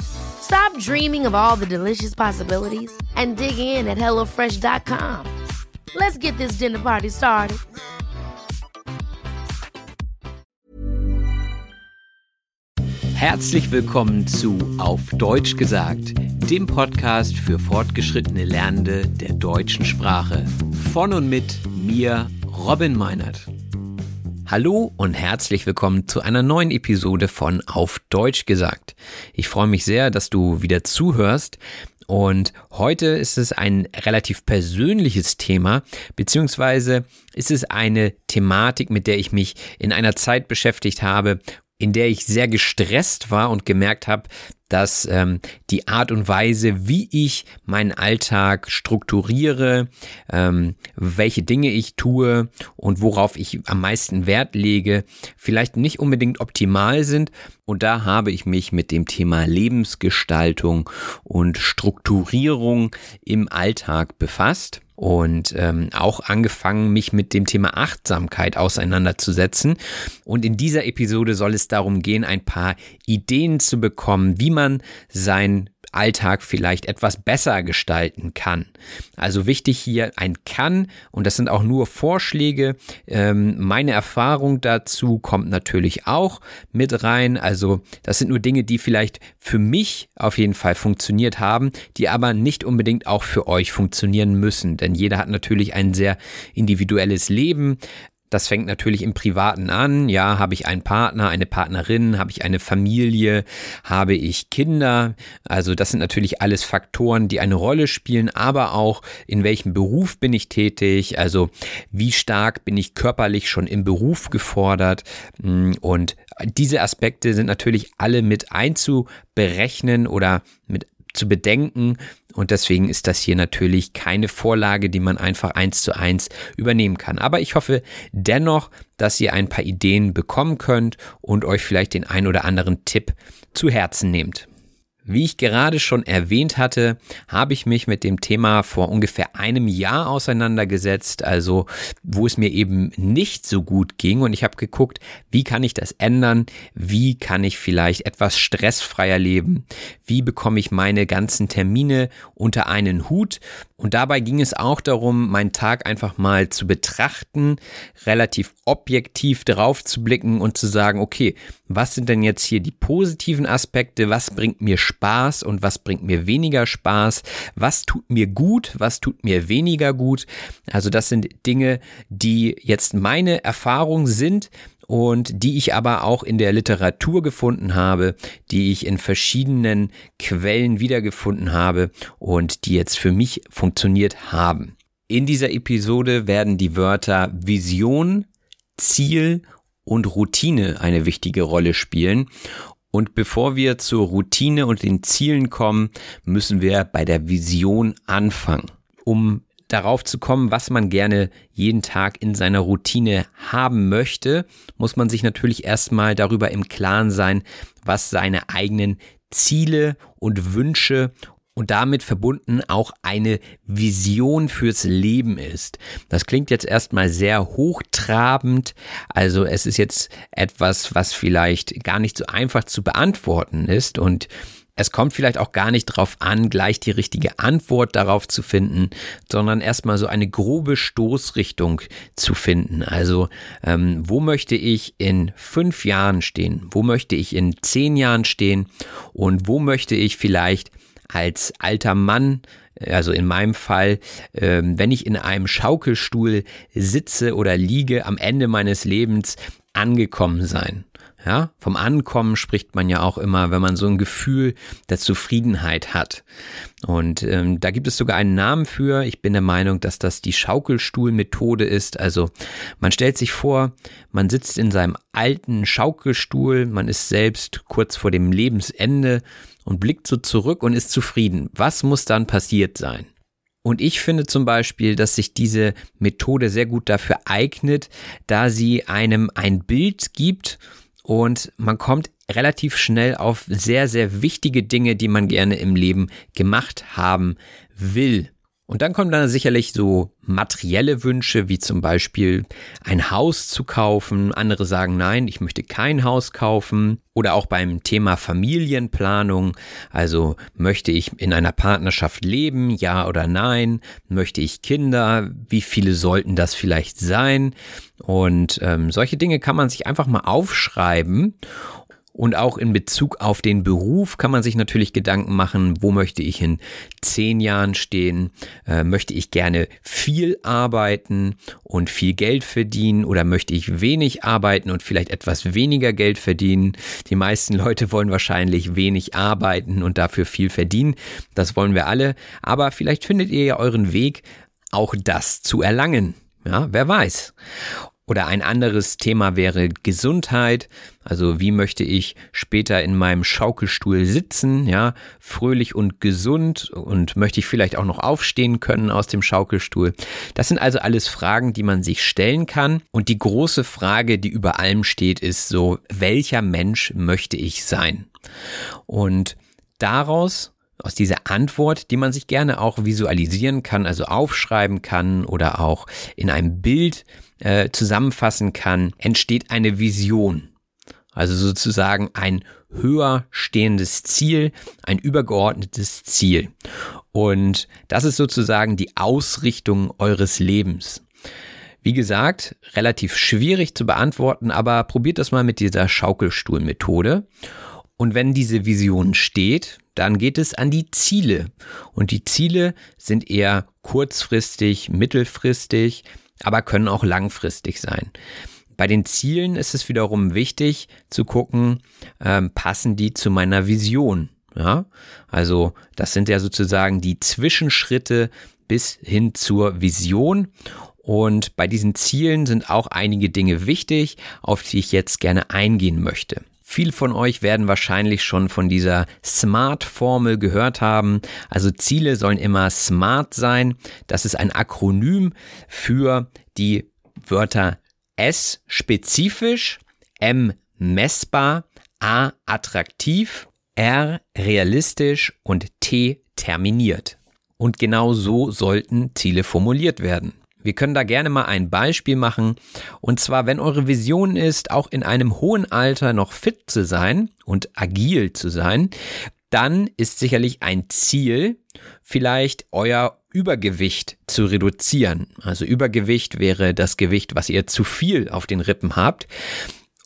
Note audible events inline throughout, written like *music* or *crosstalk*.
Stop dreaming of all the delicious possibilities and dig in at HelloFresh.com. Let's get this dinner party started. Herzlich willkommen zu Auf Deutsch gesagt, dem Podcast für fortgeschrittene Lernende der deutschen Sprache. Von und mit mir, Robin Meinert. Hallo und herzlich willkommen zu einer neuen Episode von Auf Deutsch gesagt. Ich freue mich sehr, dass du wieder zuhörst. Und heute ist es ein relativ persönliches Thema, beziehungsweise ist es eine Thematik, mit der ich mich in einer Zeit beschäftigt habe, in der ich sehr gestresst war und gemerkt habe, dass ähm, die Art und Weise, wie ich meinen Alltag strukturiere, ähm, welche Dinge ich tue und worauf ich am meisten Wert lege, vielleicht nicht unbedingt optimal sind. Und da habe ich mich mit dem Thema Lebensgestaltung und Strukturierung im Alltag befasst und ähm, auch angefangen, mich mit dem Thema Achtsamkeit auseinanderzusetzen. Und in dieser Episode soll es darum gehen, ein paar Ideen zu bekommen, wie man sein Alltag vielleicht etwas besser gestalten kann. Also wichtig hier ein kann und das sind auch nur Vorschläge. Ähm, meine Erfahrung dazu kommt natürlich auch mit rein. Also das sind nur Dinge, die vielleicht für mich auf jeden Fall funktioniert haben, die aber nicht unbedingt auch für euch funktionieren müssen. Denn jeder hat natürlich ein sehr individuelles Leben. Das fängt natürlich im Privaten an. Ja, habe ich einen Partner, eine Partnerin, habe ich eine Familie, habe ich Kinder. Also das sind natürlich alles Faktoren, die eine Rolle spielen, aber auch in welchem Beruf bin ich tätig, also wie stark bin ich körperlich schon im Beruf gefordert. Und diese Aspekte sind natürlich alle mit einzuberechnen oder mit zu bedenken. Und deswegen ist das hier natürlich keine Vorlage, die man einfach eins zu eins übernehmen kann. Aber ich hoffe dennoch, dass ihr ein paar Ideen bekommen könnt und euch vielleicht den ein oder anderen Tipp zu Herzen nehmt. Wie ich gerade schon erwähnt hatte, habe ich mich mit dem Thema vor ungefähr einem Jahr auseinandergesetzt, also wo es mir eben nicht so gut ging. Und ich habe geguckt, wie kann ich das ändern, wie kann ich vielleicht etwas stressfreier leben, wie bekomme ich meine ganzen Termine unter einen Hut? Und dabei ging es auch darum, meinen Tag einfach mal zu betrachten, relativ objektiv drauf zu blicken und zu sagen, okay, was sind denn jetzt hier die positiven Aspekte, was bringt mir Spaß und was bringt mir weniger Spaß, was tut mir gut, was tut mir weniger gut. Also das sind Dinge, die jetzt meine Erfahrung sind, und die ich aber auch in der Literatur gefunden habe, die ich in verschiedenen Quellen wiedergefunden habe und die jetzt für mich funktioniert haben. In dieser Episode werden die Wörter Vision, Ziel und Routine eine wichtige Rolle spielen. Und bevor wir zur Routine und den Zielen kommen, müssen wir bei der Vision anfangen. Um darauf zu kommen, was man gerne jeden Tag in seiner Routine haben möchte, muss man sich natürlich erstmal darüber im Klaren sein, was seine eigenen Ziele und Wünsche und damit verbunden auch eine Vision fürs Leben ist. Das klingt jetzt erstmal sehr hochtrabend, also es ist jetzt etwas, was vielleicht gar nicht so einfach zu beantworten ist und es kommt vielleicht auch gar nicht darauf an, gleich die richtige Antwort darauf zu finden, sondern erstmal so eine grobe Stoßrichtung zu finden. Also, ähm, wo möchte ich in fünf Jahren stehen? Wo möchte ich in zehn Jahren stehen? Und wo möchte ich vielleicht als alter Mann, also in meinem Fall, ähm, wenn ich in einem Schaukelstuhl sitze oder liege am Ende meines Lebens, angekommen sein. Ja, vom Ankommen spricht man ja auch immer, wenn man so ein Gefühl der Zufriedenheit hat. Und ähm, da gibt es sogar einen Namen für. Ich bin der Meinung, dass das die Schaukelstuhlmethode ist. Also man stellt sich vor, man sitzt in seinem alten Schaukelstuhl, man ist selbst kurz vor dem Lebensende und blickt so zurück und ist zufrieden. Was muss dann passiert sein? Und ich finde zum Beispiel, dass sich diese Methode sehr gut dafür eignet, da sie einem ein Bild gibt und man kommt relativ schnell auf sehr, sehr wichtige Dinge, die man gerne im Leben gemacht haben will. Und dann kommen dann sicherlich so materielle Wünsche, wie zum Beispiel ein Haus zu kaufen. Andere sagen, nein, ich möchte kein Haus kaufen. Oder auch beim Thema Familienplanung. Also möchte ich in einer Partnerschaft leben, ja oder nein? Möchte ich Kinder? Wie viele sollten das vielleicht sein? Und ähm, solche Dinge kann man sich einfach mal aufschreiben und auch in Bezug auf den Beruf kann man sich natürlich Gedanken machen, wo möchte ich in zehn Jahren stehen? Äh, möchte ich gerne viel arbeiten und viel Geld verdienen oder möchte ich wenig arbeiten und vielleicht etwas weniger Geld verdienen? Die meisten Leute wollen wahrscheinlich wenig arbeiten und dafür viel verdienen. Das wollen wir alle. Aber vielleicht findet ihr ja euren Weg, auch das zu erlangen. Ja, wer weiß. Oder ein anderes Thema wäre Gesundheit. Also wie möchte ich später in meinem Schaukelstuhl sitzen, ja, fröhlich und gesund und möchte ich vielleicht auch noch aufstehen können aus dem Schaukelstuhl. Das sind also alles Fragen, die man sich stellen kann. Und die große Frage, die über allem steht, ist so, welcher Mensch möchte ich sein? Und daraus aus dieser Antwort, die man sich gerne auch visualisieren kann, also aufschreiben kann oder auch in einem Bild äh, zusammenfassen kann, entsteht eine Vision. Also sozusagen ein höher stehendes Ziel, ein übergeordnetes Ziel. Und das ist sozusagen die Ausrichtung eures Lebens. Wie gesagt, relativ schwierig zu beantworten, aber probiert das mal mit dieser Schaukelstuhlmethode. Und wenn diese Vision steht, dann geht es an die Ziele. Und die Ziele sind eher kurzfristig, mittelfristig, aber können auch langfristig sein. Bei den Zielen ist es wiederum wichtig zu gucken, ähm, passen die zu meiner Vision. Ja, also das sind ja sozusagen die Zwischenschritte bis hin zur Vision. Und bei diesen Zielen sind auch einige Dinge wichtig, auf die ich jetzt gerne eingehen möchte. Viele von euch werden wahrscheinlich schon von dieser SMART-Formel gehört haben. Also Ziele sollen immer SMART sein. Das ist ein Akronym für die Wörter S spezifisch, M messbar, A attraktiv, R realistisch und T terminiert. Und genau so sollten Ziele formuliert werden. Wir können da gerne mal ein Beispiel machen. Und zwar, wenn eure Vision ist, auch in einem hohen Alter noch fit zu sein und agil zu sein, dann ist sicherlich ein Ziel, vielleicht euer Übergewicht zu reduzieren. Also Übergewicht wäre das Gewicht, was ihr zu viel auf den Rippen habt.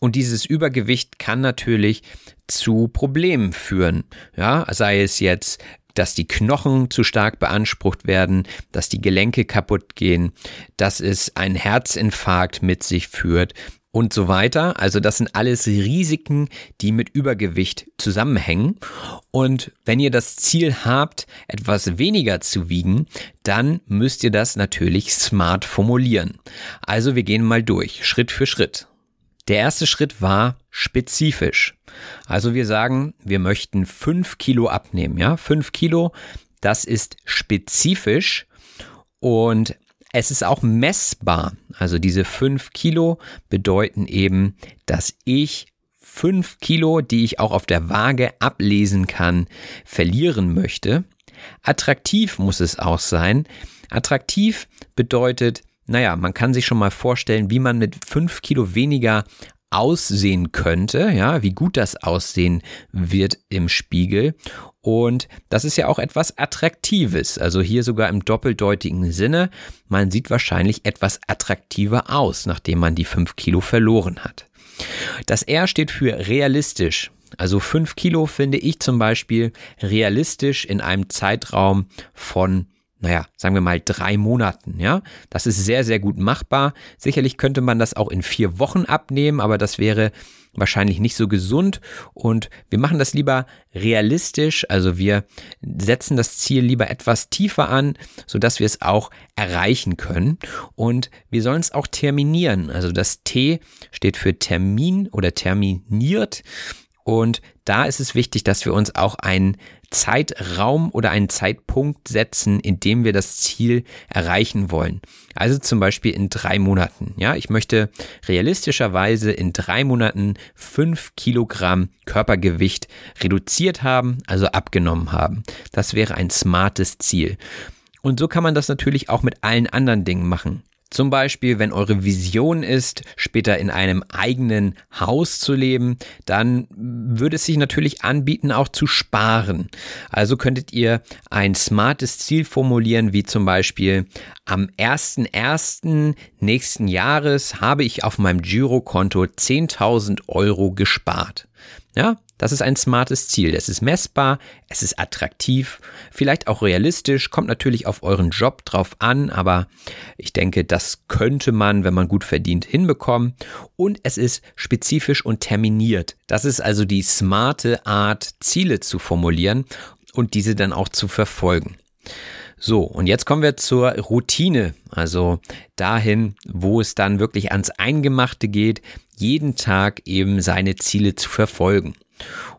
Und dieses Übergewicht kann natürlich zu Problemen führen. Ja, sei es jetzt dass die Knochen zu stark beansprucht werden, dass die Gelenke kaputt gehen, dass es einen Herzinfarkt mit sich führt und so weiter. Also das sind alles Risiken, die mit Übergewicht zusammenhängen. Und wenn ihr das Ziel habt, etwas weniger zu wiegen, dann müsst ihr das natürlich smart formulieren. Also wir gehen mal durch, Schritt für Schritt. Der erste Schritt war spezifisch. Also wir sagen, wir möchten fünf Kilo abnehmen, ja, fünf Kilo, das ist spezifisch und es ist auch messbar. Also diese fünf Kilo bedeuten eben, dass ich fünf Kilo, die ich auch auf der Waage ablesen kann, verlieren möchte. Attraktiv muss es auch sein. Attraktiv bedeutet, naja, man kann sich schon mal vorstellen, wie man mit fünf Kilo weniger aussehen könnte, ja, wie gut das aussehen wird im Spiegel. Und das ist ja auch etwas Attraktives, also hier sogar im doppeldeutigen Sinne. Man sieht wahrscheinlich etwas attraktiver aus, nachdem man die fünf Kilo verloren hat. Das R steht für realistisch. Also fünf Kilo finde ich zum Beispiel realistisch in einem Zeitraum von naja, sagen wir mal drei Monaten, ja. Das ist sehr, sehr gut machbar. Sicherlich könnte man das auch in vier Wochen abnehmen, aber das wäre wahrscheinlich nicht so gesund. Und wir machen das lieber realistisch, also wir setzen das Ziel lieber etwas tiefer an, sodass wir es auch erreichen können. Und wir sollen es auch terminieren, also das T steht für Termin oder terminiert. Und da ist es wichtig, dass wir uns auch einen Zeitraum oder einen Zeitpunkt setzen, in dem wir das Ziel erreichen wollen. Also zum Beispiel in drei Monaten. Ja, ich möchte realistischerweise in drei Monaten fünf Kilogramm Körpergewicht reduziert haben, also abgenommen haben. Das wäre ein smartes Ziel. Und so kann man das natürlich auch mit allen anderen Dingen machen. Zum Beispiel, wenn eure Vision ist, später in einem eigenen Haus zu leben, dann würde es sich natürlich anbieten, auch zu sparen. Also könntet ihr ein smartes Ziel formulieren, wie zum Beispiel am 1.1. nächsten Jahres habe ich auf meinem Girokonto 10.000 Euro gespart. Ja, das ist ein smartes Ziel. Es ist messbar, es ist attraktiv, vielleicht auch realistisch, kommt natürlich auf euren Job drauf an, aber ich denke, das könnte man, wenn man gut verdient, hinbekommen. Und es ist spezifisch und terminiert. Das ist also die smarte Art, Ziele zu formulieren und diese dann auch zu verfolgen. So, und jetzt kommen wir zur Routine, also dahin, wo es dann wirklich ans Eingemachte geht, jeden Tag eben seine Ziele zu verfolgen.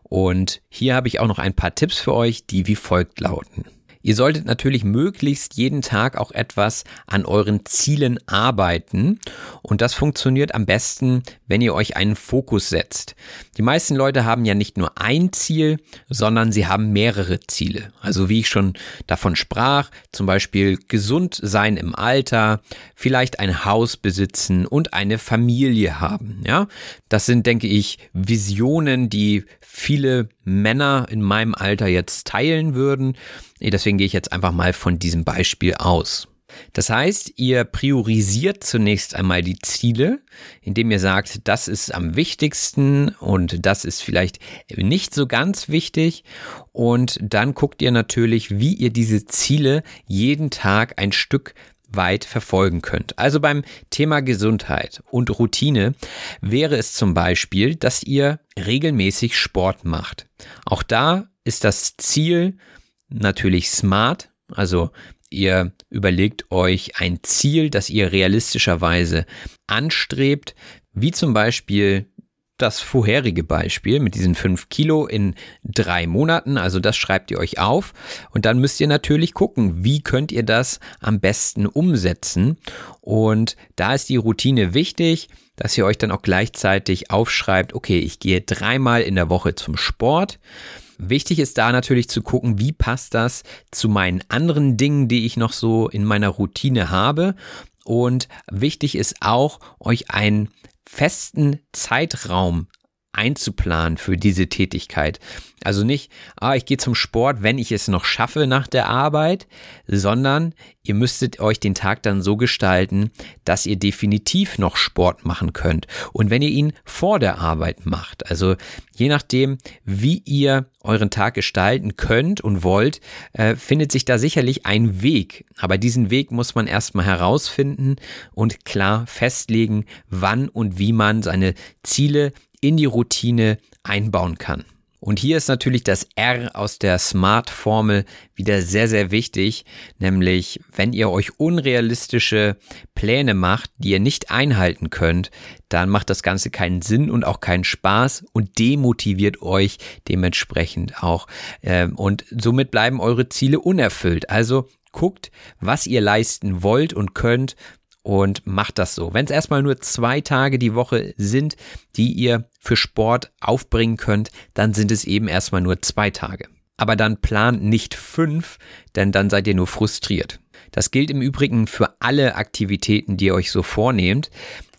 Und hier habe ich auch noch ein paar Tipps für euch, die wie folgt lauten. Ihr solltet natürlich möglichst jeden Tag auch etwas an euren Zielen arbeiten. Und das funktioniert am besten, wenn ihr euch einen Fokus setzt. Die meisten Leute haben ja nicht nur ein Ziel, sondern sie haben mehrere Ziele. Also wie ich schon davon sprach, zum Beispiel gesund sein im Alter, vielleicht ein Haus besitzen und eine Familie haben. Ja, das sind, denke ich, Visionen, die viele Männer in meinem Alter jetzt teilen würden. Deswegen gehe ich jetzt einfach mal von diesem Beispiel aus. Das heißt, ihr priorisiert zunächst einmal die Ziele, indem ihr sagt, das ist am wichtigsten und das ist vielleicht nicht so ganz wichtig. Und dann guckt ihr natürlich, wie ihr diese Ziele jeden Tag ein Stück weit verfolgen könnt. Also beim Thema Gesundheit und Routine wäre es zum Beispiel, dass ihr regelmäßig Sport macht. Auch da ist das Ziel natürlich smart, also ihr überlegt euch ein Ziel, das ihr realistischerweise anstrebt, wie zum Beispiel das vorherige Beispiel mit diesen fünf Kilo in drei Monaten. Also das schreibt ihr euch auf und dann müsst ihr natürlich gucken, wie könnt ihr das am besten umsetzen. Und da ist die Routine wichtig, dass ihr euch dann auch gleichzeitig aufschreibt, okay, ich gehe dreimal in der Woche zum Sport. Wichtig ist da natürlich zu gucken, wie passt das zu meinen anderen Dingen, die ich noch so in meiner Routine habe. Und wichtig ist auch, euch ein festen Zeitraum einzuplanen für diese Tätigkeit. Also nicht, ah, ich gehe zum Sport, wenn ich es noch schaffe nach der Arbeit, sondern ihr müsstet euch den Tag dann so gestalten, dass ihr definitiv noch Sport machen könnt. Und wenn ihr ihn vor der Arbeit macht, also je nachdem, wie ihr euren Tag gestalten könnt und wollt, äh, findet sich da sicherlich ein Weg. Aber diesen Weg muss man erstmal herausfinden und klar festlegen, wann und wie man seine Ziele in die Routine einbauen kann. Und hier ist natürlich das R aus der Smart-Formel wieder sehr, sehr wichtig, nämlich wenn ihr euch unrealistische Pläne macht, die ihr nicht einhalten könnt, dann macht das Ganze keinen Sinn und auch keinen Spaß und demotiviert euch dementsprechend auch. Ähm, und somit bleiben eure Ziele unerfüllt. Also guckt, was ihr leisten wollt und könnt und macht das so. Wenn es erstmal nur zwei Tage die Woche sind, die ihr für Sport aufbringen könnt, dann sind es eben erstmal nur zwei Tage. Aber dann plant nicht fünf, denn dann seid ihr nur frustriert. Das gilt im Übrigen für alle Aktivitäten, die ihr euch so vornehmt.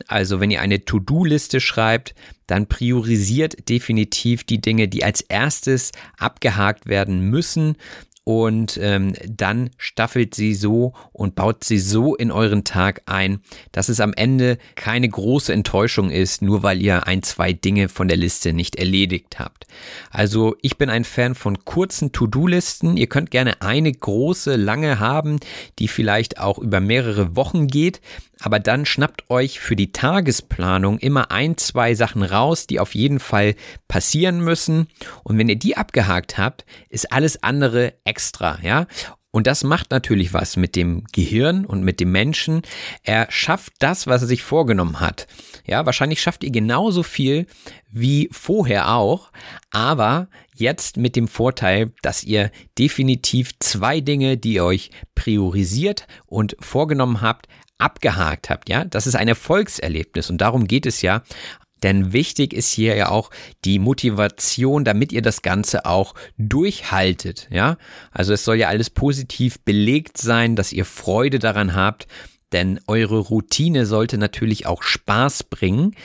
Also wenn ihr eine To-Do-Liste schreibt, dann priorisiert definitiv die Dinge, die als erstes abgehakt werden müssen und ähm, dann staffelt sie so und baut sie so in euren Tag ein, dass es am Ende keine große Enttäuschung ist, nur weil ihr ein, zwei Dinge von der Liste nicht erledigt habt. Also ich bin ein Fan von kurzen To-Do-Listen. Ihr könnt gerne eine große, lange haben, die vielleicht auch über mehrere Wochen geht. Aber dann schnappt euch für die Tagesplanung immer ein, zwei Sachen raus, die auf jeden Fall passieren müssen. Und wenn ihr die abgehakt habt, ist alles andere extra, ja. Und das macht natürlich was mit dem Gehirn und mit dem Menschen. Er schafft das, was er sich vorgenommen hat. Ja, wahrscheinlich schafft ihr genauso viel wie vorher auch, aber jetzt mit dem Vorteil, dass ihr definitiv zwei Dinge, die ihr euch priorisiert und vorgenommen habt, abgehakt habt, ja, das ist ein Erfolgserlebnis und darum geht es ja. Denn wichtig ist hier ja auch die Motivation, damit ihr das Ganze auch durchhaltet, ja. Also es soll ja alles positiv belegt sein, dass ihr Freude daran habt, denn eure Routine sollte natürlich auch Spaß bringen,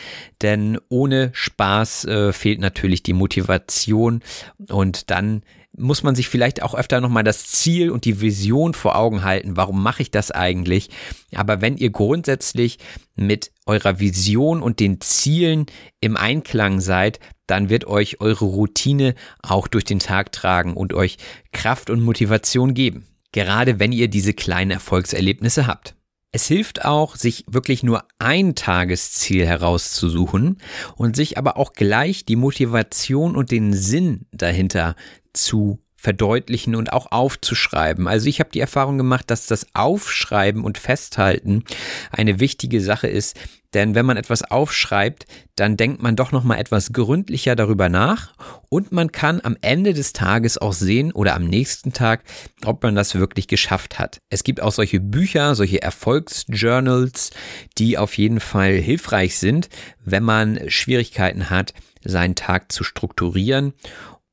denn ohne Spaß äh, fehlt natürlich die Motivation und dann muss man sich vielleicht auch öfter nochmal das Ziel und die Vision vor Augen halten. Warum mache ich das eigentlich? Aber wenn ihr grundsätzlich mit eurer Vision und den Zielen im Einklang seid, dann wird euch eure Routine auch durch den Tag tragen und euch Kraft und Motivation geben. Gerade wenn ihr diese kleinen Erfolgserlebnisse habt. Es hilft auch, sich wirklich nur ein Tagesziel herauszusuchen und sich aber auch gleich die Motivation und den Sinn dahinter zu verdeutlichen und auch aufzuschreiben. Also ich habe die Erfahrung gemacht, dass das Aufschreiben und Festhalten eine wichtige Sache ist, denn wenn man etwas aufschreibt, dann denkt man doch noch mal etwas gründlicher darüber nach und man kann am Ende des Tages auch sehen oder am nächsten Tag, ob man das wirklich geschafft hat. Es gibt auch solche Bücher, solche Erfolgsjournals, die auf jeden Fall hilfreich sind, wenn man Schwierigkeiten hat, seinen Tag zu strukturieren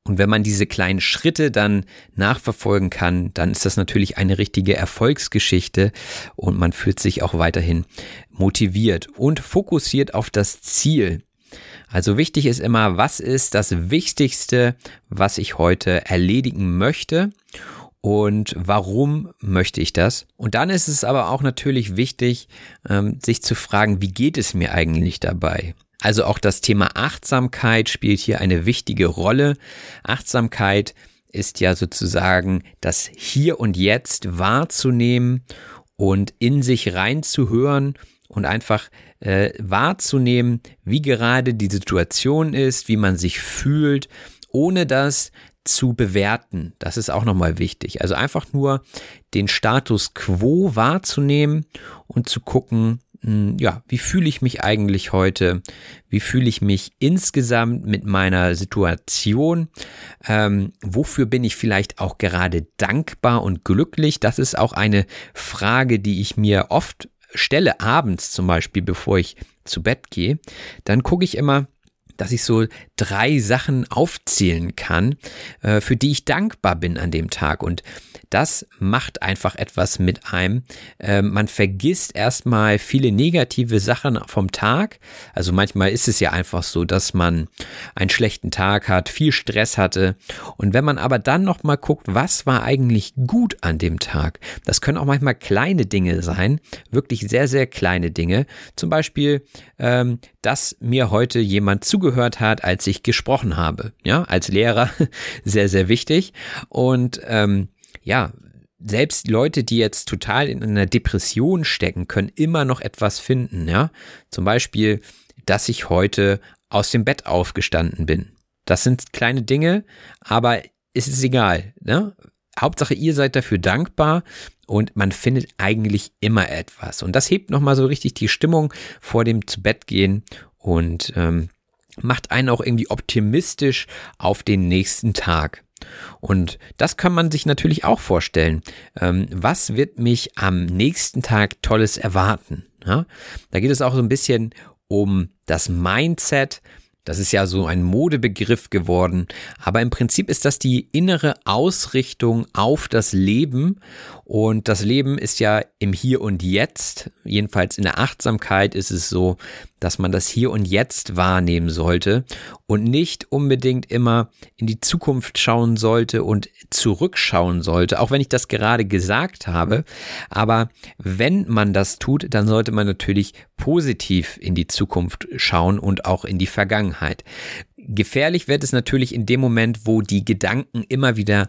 und wenn man diese kleinen Schritte dann nachverfolgen kann, dann ist das natürlich eine richtige Erfolgsgeschichte und man fühlt sich auch weiterhin motiviert und fokussiert auf das Ziel. Also wichtig ist immer, was ist das Wichtigste, was ich heute erledigen möchte und warum möchte ich das? Und dann ist es aber auch natürlich wichtig, ähm, sich zu fragen, wie geht es mir eigentlich dabei? Also auch das Thema Achtsamkeit spielt hier eine wichtige Rolle. Achtsamkeit ist ja sozusagen das Hier und Jetzt wahrzunehmen und in sich reinzuhören und einfach äh, wahrzunehmen, wie gerade die Situation ist, wie man sich fühlt, ohne das zu bewerten. Das ist auch nochmal wichtig. Also einfach nur den Status quo wahrzunehmen und zu gucken, ja, wie fühle ich mich eigentlich heute? Wie fühle ich mich insgesamt mit meiner Situation? Ähm, wofür bin ich vielleicht auch gerade dankbar und glücklich? Das ist auch eine Frage, die ich mir oft stelle, abends zum Beispiel, bevor ich zu Bett gehe. Dann gucke ich immer, dass ich so drei Sachen aufzählen kann, äh, für die ich dankbar bin an dem Tag. Und das macht einfach etwas mit einem. Ähm, man vergisst erstmal viele negative Sachen vom Tag. Also manchmal ist es ja einfach so, dass man einen schlechten Tag hat, viel Stress hatte. Und wenn man aber dann nochmal guckt, was war eigentlich gut an dem Tag? Das können auch manchmal kleine Dinge sein, wirklich sehr, sehr kleine Dinge. Zum Beispiel, ähm, dass mir heute jemand zugehört hat, als ich gesprochen habe. Ja, als Lehrer *laughs* sehr, sehr wichtig. Und ähm, ja, selbst Leute, die jetzt total in einer Depression stecken, können immer noch etwas finden, ja. Zum Beispiel, dass ich heute aus dem Bett aufgestanden bin. Das sind kleine Dinge, aber es ist egal, ne? Hauptsache, ihr seid dafür dankbar und man findet eigentlich immer etwas. Und das hebt nochmal so richtig die Stimmung vor dem zu Bett gehen und ähm, macht einen auch irgendwie optimistisch auf den nächsten Tag. Und das kann man sich natürlich auch vorstellen. Ähm, was wird mich am nächsten Tag Tolles erwarten? Da geht es auch so ein bisschen um das Mindset. Das ist ja so ein Modebegriff geworden, aber im Prinzip ist das die innere Ausrichtung auf das Leben und das Leben ist ja im Hier und Jetzt, jedenfalls in der Achtsamkeit ist es so, dass man das hier und jetzt wahrnehmen sollte und nicht unbedingt immer in die Zukunft schauen sollte und zurückschauen sollte, auch wenn ich das gerade gesagt habe. Aber wenn man das tut, dann sollte man natürlich positiv in die Zukunft schauen und auch in die Vergangenheit. Gefährlich wird es natürlich in dem Moment, wo die Gedanken immer wieder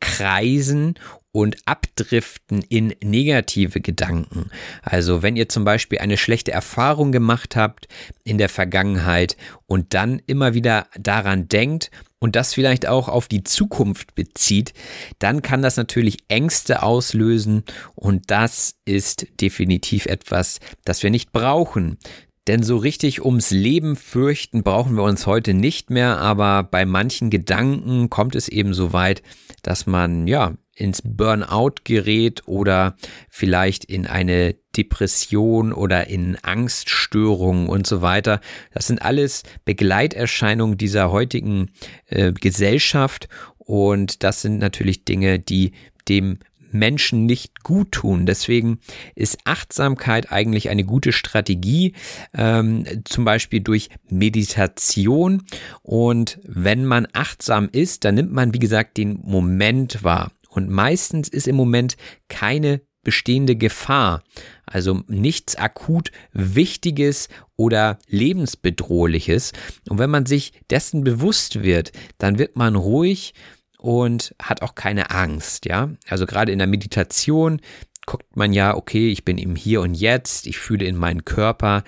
kreisen und abdriften in negative Gedanken. Also wenn ihr zum Beispiel eine schlechte Erfahrung gemacht habt in der Vergangenheit und dann immer wieder daran denkt und das vielleicht auch auf die Zukunft bezieht, dann kann das natürlich Ängste auslösen und das ist definitiv etwas, das wir nicht brauchen. Denn so richtig ums Leben fürchten brauchen wir uns heute nicht mehr, aber bei manchen Gedanken kommt es eben so weit, dass man ja ins Burnout gerät oder vielleicht in eine Depression oder in Angststörungen und so weiter. Das sind alles Begleiterscheinungen dieser heutigen äh, Gesellschaft und das sind natürlich Dinge, die dem Menschen nicht gut tun. Deswegen ist Achtsamkeit eigentlich eine gute Strategie, ähm, zum Beispiel durch Meditation. Und wenn man achtsam ist, dann nimmt man, wie gesagt, den Moment wahr. Und meistens ist im Moment keine bestehende Gefahr, also nichts akut Wichtiges oder lebensbedrohliches. Und wenn man sich dessen bewusst wird, dann wird man ruhig und hat auch keine Angst, ja. Also gerade in der Meditation guckt man ja, okay, ich bin im Hier und Jetzt, ich fühle in meinen Körper,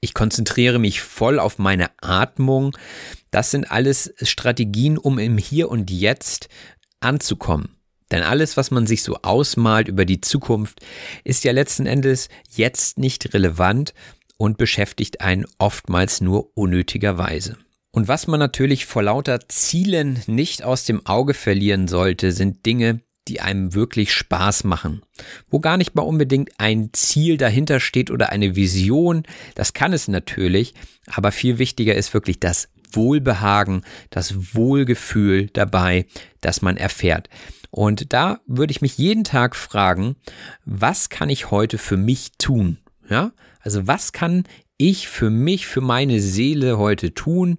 ich konzentriere mich voll auf meine Atmung. Das sind alles Strategien, um im Hier und Jetzt anzukommen. Denn alles, was man sich so ausmalt über die Zukunft, ist ja letzten Endes jetzt nicht relevant und beschäftigt einen oftmals nur unnötigerweise. Und was man natürlich vor lauter Zielen nicht aus dem Auge verlieren sollte, sind Dinge, die einem wirklich Spaß machen, wo gar nicht mal unbedingt ein Ziel dahinter steht oder eine Vision, das kann es natürlich, aber viel wichtiger ist wirklich das Wohlbehagen, das Wohlgefühl dabei, das man erfährt. Und da würde ich mich jeden Tag fragen, was kann ich heute für mich tun? Ja, also was kann ich für mich, für meine Seele heute tun?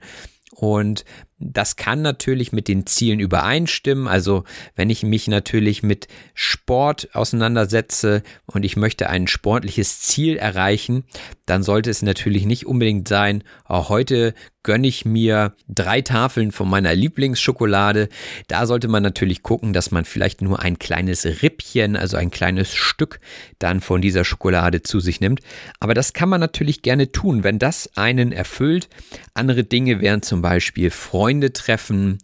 Und das kann natürlich mit den Zielen übereinstimmen. Also wenn ich mich natürlich mit Sport auseinandersetze und ich möchte ein sportliches Ziel erreichen, dann sollte es natürlich nicht unbedingt sein, auch heute gönne ich mir drei Tafeln von meiner Lieblingsschokolade. Da sollte man natürlich gucken, dass man vielleicht nur ein kleines Rippchen, also ein kleines Stück dann von dieser Schokolade zu sich nimmt. Aber das kann man natürlich gerne tun, wenn das einen erfüllt. Andere Dinge wären zum Beispiel Freunde treffen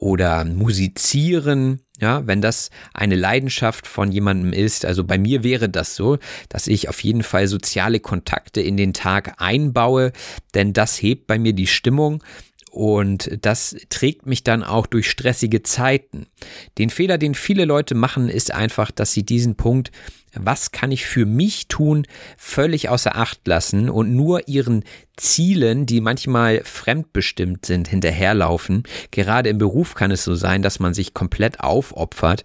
oder musizieren ja, wenn das eine Leidenschaft von jemandem ist, also bei mir wäre das so, dass ich auf jeden Fall soziale Kontakte in den Tag einbaue, denn das hebt bei mir die Stimmung und das trägt mich dann auch durch stressige Zeiten. Den Fehler, den viele Leute machen, ist einfach, dass sie diesen Punkt was kann ich für mich tun, völlig außer Acht lassen und nur ihren Zielen, die manchmal fremdbestimmt sind, hinterherlaufen. Gerade im Beruf kann es so sein, dass man sich komplett aufopfert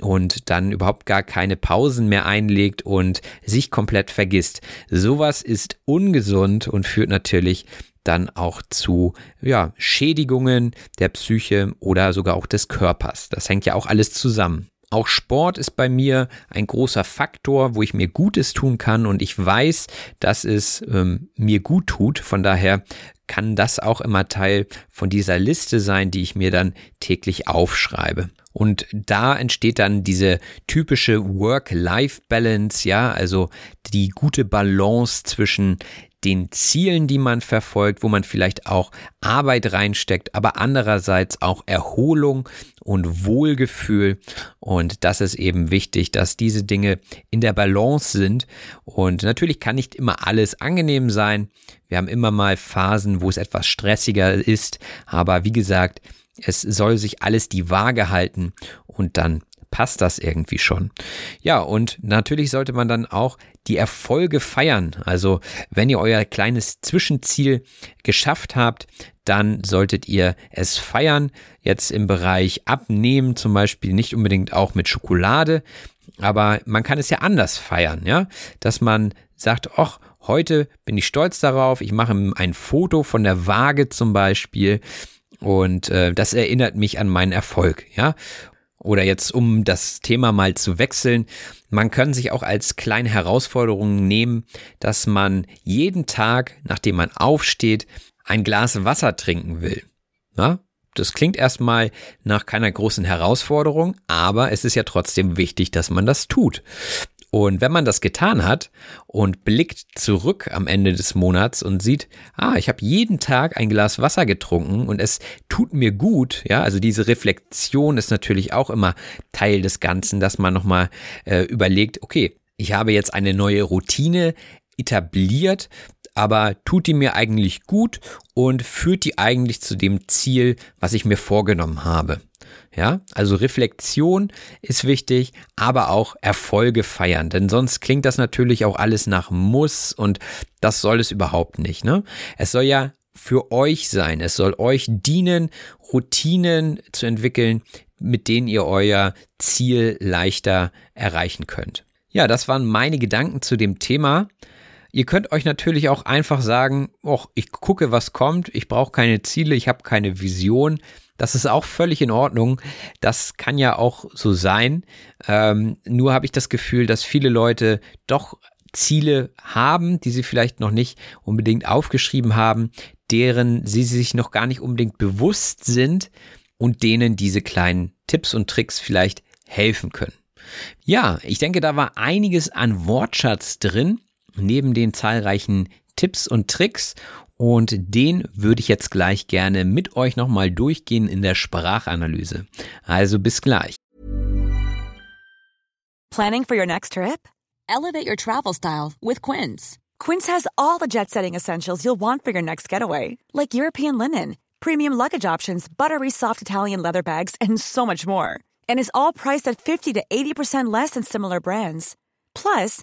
und dann überhaupt gar keine Pausen mehr einlegt und sich komplett vergisst. Sowas ist ungesund und führt natürlich dann auch zu ja, Schädigungen der Psyche oder sogar auch des Körpers. Das hängt ja auch alles zusammen. Auch Sport ist bei mir ein großer Faktor, wo ich mir Gutes tun kann und ich weiß, dass es ähm, mir gut tut. Von daher kann das auch immer Teil von dieser Liste sein, die ich mir dann täglich aufschreibe. Und da entsteht dann diese typische Work-Life-Balance, ja, also die gute Balance zwischen den Zielen, die man verfolgt, wo man vielleicht auch Arbeit reinsteckt, aber andererseits auch Erholung und Wohlgefühl. Und das ist eben wichtig, dass diese Dinge in der Balance sind. Und natürlich kann nicht immer alles angenehm sein. Wir haben immer mal Phasen, wo es etwas stressiger ist. Aber wie gesagt, es soll sich alles die Waage halten und dann passt das irgendwie schon. Ja, und natürlich sollte man dann auch die Erfolge feiern. Also wenn ihr euer kleines Zwischenziel geschafft habt, dann solltet ihr es feiern. Jetzt im Bereich Abnehmen zum Beispiel nicht unbedingt auch mit Schokolade, aber man kann es ja anders feiern, ja, dass man sagt, ach, heute bin ich stolz darauf, ich mache ein Foto von der Waage zum Beispiel und äh, das erinnert mich an meinen Erfolg, ja. Oder jetzt, um das Thema mal zu wechseln, man kann sich auch als kleine Herausforderung nehmen, dass man jeden Tag, nachdem man aufsteht, ein Glas Wasser trinken will. Ja? Das klingt erstmal nach keiner großen Herausforderung, aber es ist ja trotzdem wichtig, dass man das tut. Und wenn man das getan hat und blickt zurück am Ende des Monats und sieht, ah, ich habe jeden Tag ein Glas Wasser getrunken und es tut mir gut, ja, also diese Reflexion ist natürlich auch immer Teil des Ganzen, dass man nochmal äh, überlegt, okay, ich habe jetzt eine neue Routine etabliert, aber tut die mir eigentlich gut und führt die eigentlich zu dem Ziel, was ich mir vorgenommen habe. Ja, also Reflexion ist wichtig, aber auch Erfolge feiern, denn sonst klingt das natürlich auch alles nach Muss und das soll es überhaupt nicht. Ne? Es soll ja für euch sein, es soll euch dienen, Routinen zu entwickeln, mit denen ihr euer Ziel leichter erreichen könnt. Ja, das waren meine Gedanken zu dem Thema. Ihr könnt euch natürlich auch einfach sagen, och, ich gucke, was kommt, ich brauche keine Ziele, ich habe keine Vision. Das ist auch völlig in Ordnung. Das kann ja auch so sein. Ähm, nur habe ich das Gefühl, dass viele Leute doch Ziele haben, die sie vielleicht noch nicht unbedingt aufgeschrieben haben, deren sie sich noch gar nicht unbedingt bewusst sind und denen diese kleinen Tipps und Tricks vielleicht helfen können. Ja, ich denke, da war einiges an Wortschatz drin neben den zahlreichen Tipps und Tricks und den würde ich jetzt gleich gerne mit euch nochmal durchgehen in der Sprachanalyse. Also bis gleich. Planning for your next trip? Elevate your travel style with Quince. Quince has all the jet setting essentials you'll want for your next getaway, like European linen, premium luggage options, buttery soft Italian leather bags, and so much more. And is all priced at 50 to 80% less than similar brands. Plus,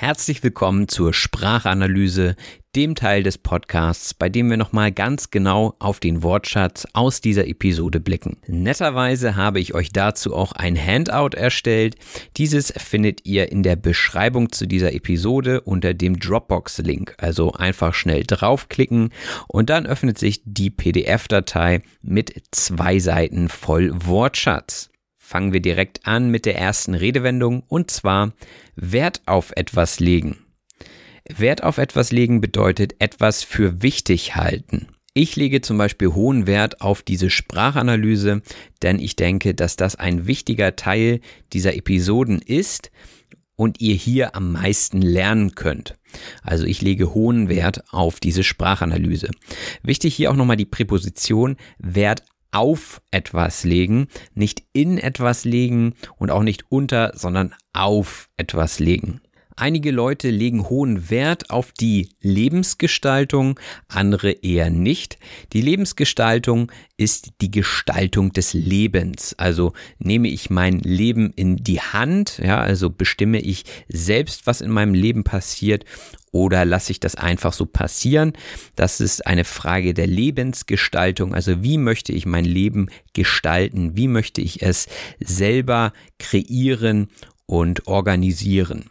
Herzlich willkommen zur Sprachanalyse, dem Teil des Podcasts, bei dem wir nochmal ganz genau auf den Wortschatz aus dieser Episode blicken. Netterweise habe ich euch dazu auch ein Handout erstellt. Dieses findet ihr in der Beschreibung zu dieser Episode unter dem Dropbox-Link. Also einfach schnell draufklicken und dann öffnet sich die PDF-Datei mit zwei Seiten voll Wortschatz fangen wir direkt an mit der ersten Redewendung und zwar Wert auf etwas legen. Wert auf etwas legen bedeutet etwas für wichtig halten. Ich lege zum Beispiel hohen Wert auf diese Sprachanalyse, denn ich denke, dass das ein wichtiger Teil dieser Episoden ist und ihr hier am meisten lernen könnt. Also ich lege hohen Wert auf diese Sprachanalyse. Wichtig hier auch nochmal die Präposition Wert auf etwas legen, nicht in etwas legen und auch nicht unter, sondern auf etwas legen. Einige Leute legen hohen Wert auf die Lebensgestaltung, andere eher nicht. Die Lebensgestaltung ist die Gestaltung des Lebens. Also nehme ich mein Leben in die Hand, ja, also bestimme ich selbst, was in meinem Leben passiert oder lasse ich das einfach so passieren? Das ist eine Frage der Lebensgestaltung. Also wie möchte ich mein Leben gestalten? Wie möchte ich es selber kreieren und organisieren?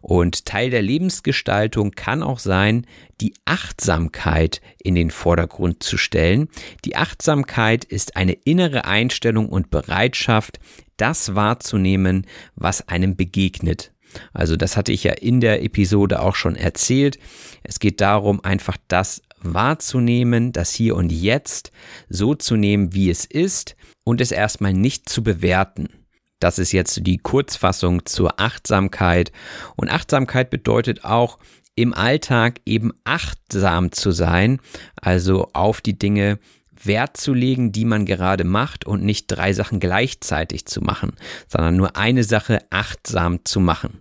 Und Teil der Lebensgestaltung kann auch sein, die Achtsamkeit in den Vordergrund zu stellen. Die Achtsamkeit ist eine innere Einstellung und Bereitschaft, das wahrzunehmen, was einem begegnet. Also das hatte ich ja in der Episode auch schon erzählt. Es geht darum, einfach das wahrzunehmen, das hier und jetzt so zu nehmen, wie es ist und es erstmal nicht zu bewerten. Das ist jetzt die Kurzfassung zur Achtsamkeit. Und Achtsamkeit bedeutet auch, im Alltag eben achtsam zu sein, also auf die Dinge Wert zu legen, die man gerade macht und nicht drei Sachen gleichzeitig zu machen, sondern nur eine Sache achtsam zu machen.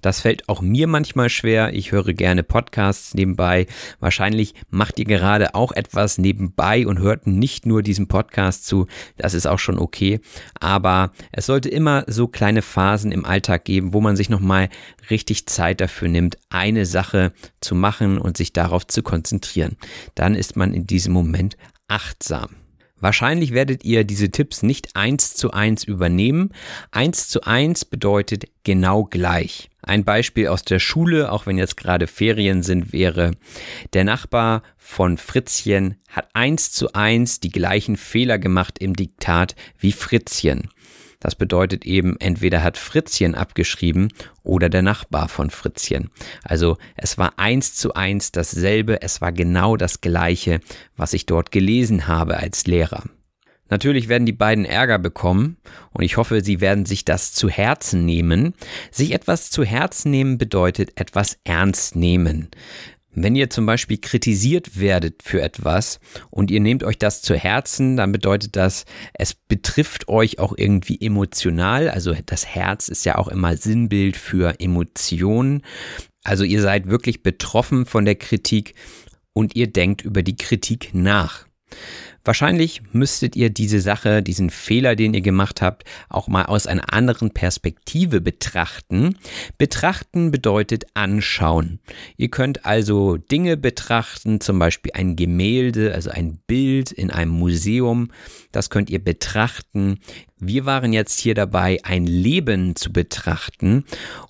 Das fällt auch mir manchmal schwer. Ich höre gerne Podcasts nebenbei. Wahrscheinlich macht ihr gerade auch etwas nebenbei und hört nicht nur diesem Podcast zu. Das ist auch schon okay. Aber es sollte immer so kleine Phasen im Alltag geben, wo man sich nochmal richtig Zeit dafür nimmt, eine Sache zu machen und sich darauf zu konzentrieren. Dann ist man in diesem Moment achtsam. Wahrscheinlich werdet ihr diese Tipps nicht eins zu eins übernehmen. Eins zu eins bedeutet genau gleich. Ein Beispiel aus der Schule, auch wenn jetzt gerade Ferien sind, wäre, der Nachbar von Fritzchen hat eins zu eins die gleichen Fehler gemacht im Diktat wie Fritzchen. Das bedeutet eben, entweder hat Fritzchen abgeschrieben oder der Nachbar von Fritzchen. Also es war eins zu eins dasselbe, es war genau das gleiche, was ich dort gelesen habe als Lehrer. Natürlich werden die beiden Ärger bekommen und ich hoffe, sie werden sich das zu Herzen nehmen. Sich etwas zu Herzen nehmen bedeutet etwas ernst nehmen. Wenn ihr zum Beispiel kritisiert werdet für etwas und ihr nehmt euch das zu Herzen, dann bedeutet das, es betrifft euch auch irgendwie emotional. Also das Herz ist ja auch immer Sinnbild für Emotionen. Also ihr seid wirklich betroffen von der Kritik und ihr denkt über die Kritik nach. Wahrscheinlich müsstet ihr diese Sache, diesen Fehler, den ihr gemacht habt, auch mal aus einer anderen Perspektive betrachten. Betrachten bedeutet anschauen. Ihr könnt also Dinge betrachten, zum Beispiel ein Gemälde, also ein Bild in einem Museum. Das könnt ihr betrachten. Wir waren jetzt hier dabei, ein Leben zu betrachten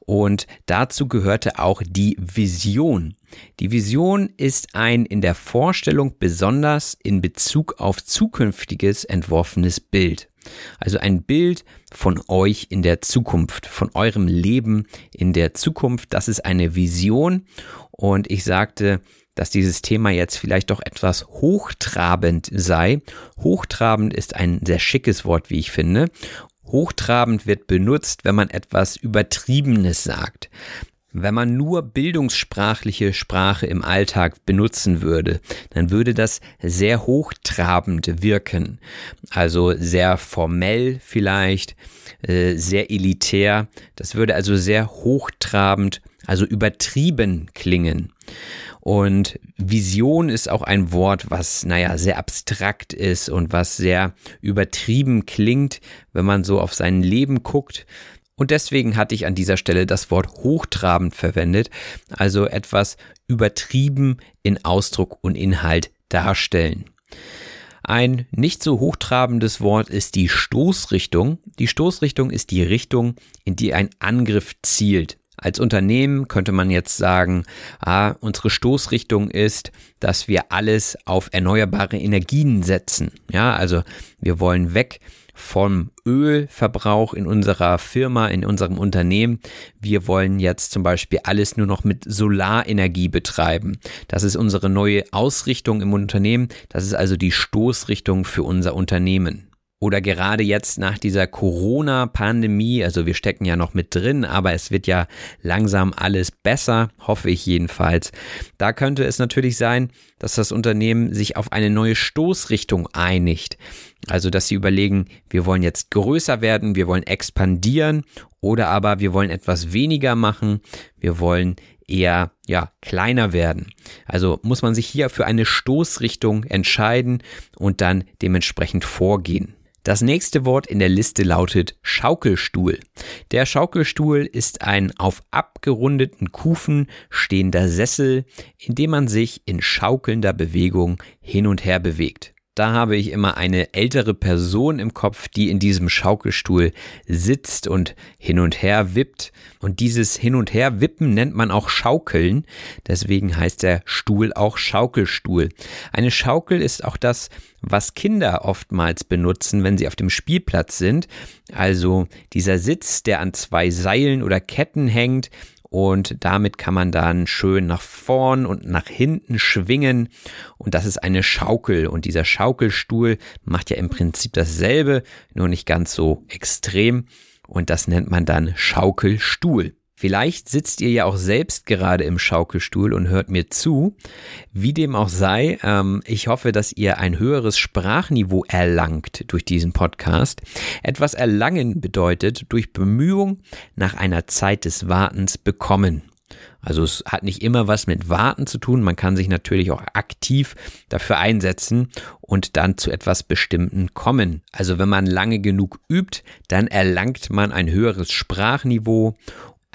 und dazu gehörte auch die Vision. Die Vision ist ein in der Vorstellung besonders in Bezug auf zukünftiges entworfenes Bild. Also ein Bild von euch in der Zukunft, von eurem Leben in der Zukunft. Das ist eine Vision. Und ich sagte, dass dieses Thema jetzt vielleicht doch etwas hochtrabend sei. Hochtrabend ist ein sehr schickes Wort, wie ich finde. Hochtrabend wird benutzt, wenn man etwas Übertriebenes sagt. Wenn man nur bildungssprachliche Sprache im Alltag benutzen würde, dann würde das sehr hochtrabend wirken. Also sehr formell vielleicht, äh, sehr elitär. Das würde also sehr hochtrabend, also übertrieben klingen. Und Vision ist auch ein Wort, was, naja, sehr abstrakt ist und was sehr übertrieben klingt, wenn man so auf sein Leben guckt. Und deswegen hatte ich an dieser Stelle das Wort hochtrabend verwendet, also etwas übertrieben in Ausdruck und Inhalt darstellen. Ein nicht so hochtrabendes Wort ist die Stoßrichtung. Die Stoßrichtung ist die Richtung, in die ein Angriff zielt. Als Unternehmen könnte man jetzt sagen, ah, unsere Stoßrichtung ist, dass wir alles auf erneuerbare Energien setzen. Ja, also wir wollen weg vom Ölverbrauch in unserer Firma, in unserem Unternehmen. Wir wollen jetzt zum Beispiel alles nur noch mit Solarenergie betreiben. Das ist unsere neue Ausrichtung im Unternehmen. Das ist also die Stoßrichtung für unser Unternehmen oder gerade jetzt nach dieser Corona-Pandemie, also wir stecken ja noch mit drin, aber es wird ja langsam alles besser, hoffe ich jedenfalls. Da könnte es natürlich sein, dass das Unternehmen sich auf eine neue Stoßrichtung einigt. Also, dass sie überlegen, wir wollen jetzt größer werden, wir wollen expandieren oder aber wir wollen etwas weniger machen, wir wollen eher ja kleiner werden. Also muss man sich hier für eine Stoßrichtung entscheiden und dann dementsprechend vorgehen. Das nächste Wort in der Liste lautet Schaukelstuhl. Der Schaukelstuhl ist ein auf abgerundeten Kufen stehender Sessel, in dem man sich in schaukelnder Bewegung hin und her bewegt. Da habe ich immer eine ältere Person im Kopf, die in diesem Schaukelstuhl sitzt und hin und her wippt. Und dieses Hin und her wippen nennt man auch Schaukeln. Deswegen heißt der Stuhl auch Schaukelstuhl. Eine Schaukel ist auch das, was Kinder oftmals benutzen, wenn sie auf dem Spielplatz sind. Also dieser Sitz, der an zwei Seilen oder Ketten hängt, und damit kann man dann schön nach vorn und nach hinten schwingen. Und das ist eine Schaukel. Und dieser Schaukelstuhl macht ja im Prinzip dasselbe, nur nicht ganz so extrem. Und das nennt man dann Schaukelstuhl. Vielleicht sitzt ihr ja auch selbst gerade im Schaukelstuhl und hört mir zu. Wie dem auch sei, ähm, ich hoffe, dass ihr ein höheres Sprachniveau erlangt durch diesen Podcast. Etwas erlangen bedeutet durch Bemühung nach einer Zeit des Wartens bekommen. Also es hat nicht immer was mit Warten zu tun. Man kann sich natürlich auch aktiv dafür einsetzen und dann zu etwas Bestimmten kommen. Also wenn man lange genug übt, dann erlangt man ein höheres Sprachniveau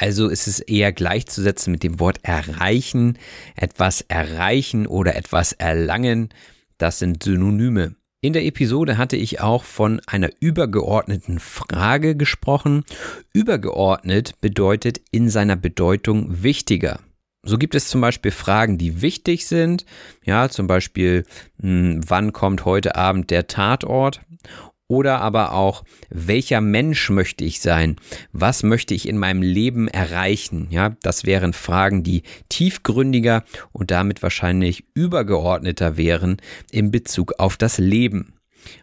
also ist es eher gleichzusetzen mit dem Wort erreichen, etwas erreichen oder etwas erlangen. Das sind Synonyme. In der Episode hatte ich auch von einer übergeordneten Frage gesprochen. Übergeordnet bedeutet in seiner Bedeutung wichtiger. So gibt es zum Beispiel Fragen, die wichtig sind. Ja, zum Beispiel, hm, wann kommt heute Abend der Tatort? Oder aber auch, welcher Mensch möchte ich sein? Was möchte ich in meinem Leben erreichen? Ja, das wären Fragen, die tiefgründiger und damit wahrscheinlich übergeordneter wären in Bezug auf das Leben.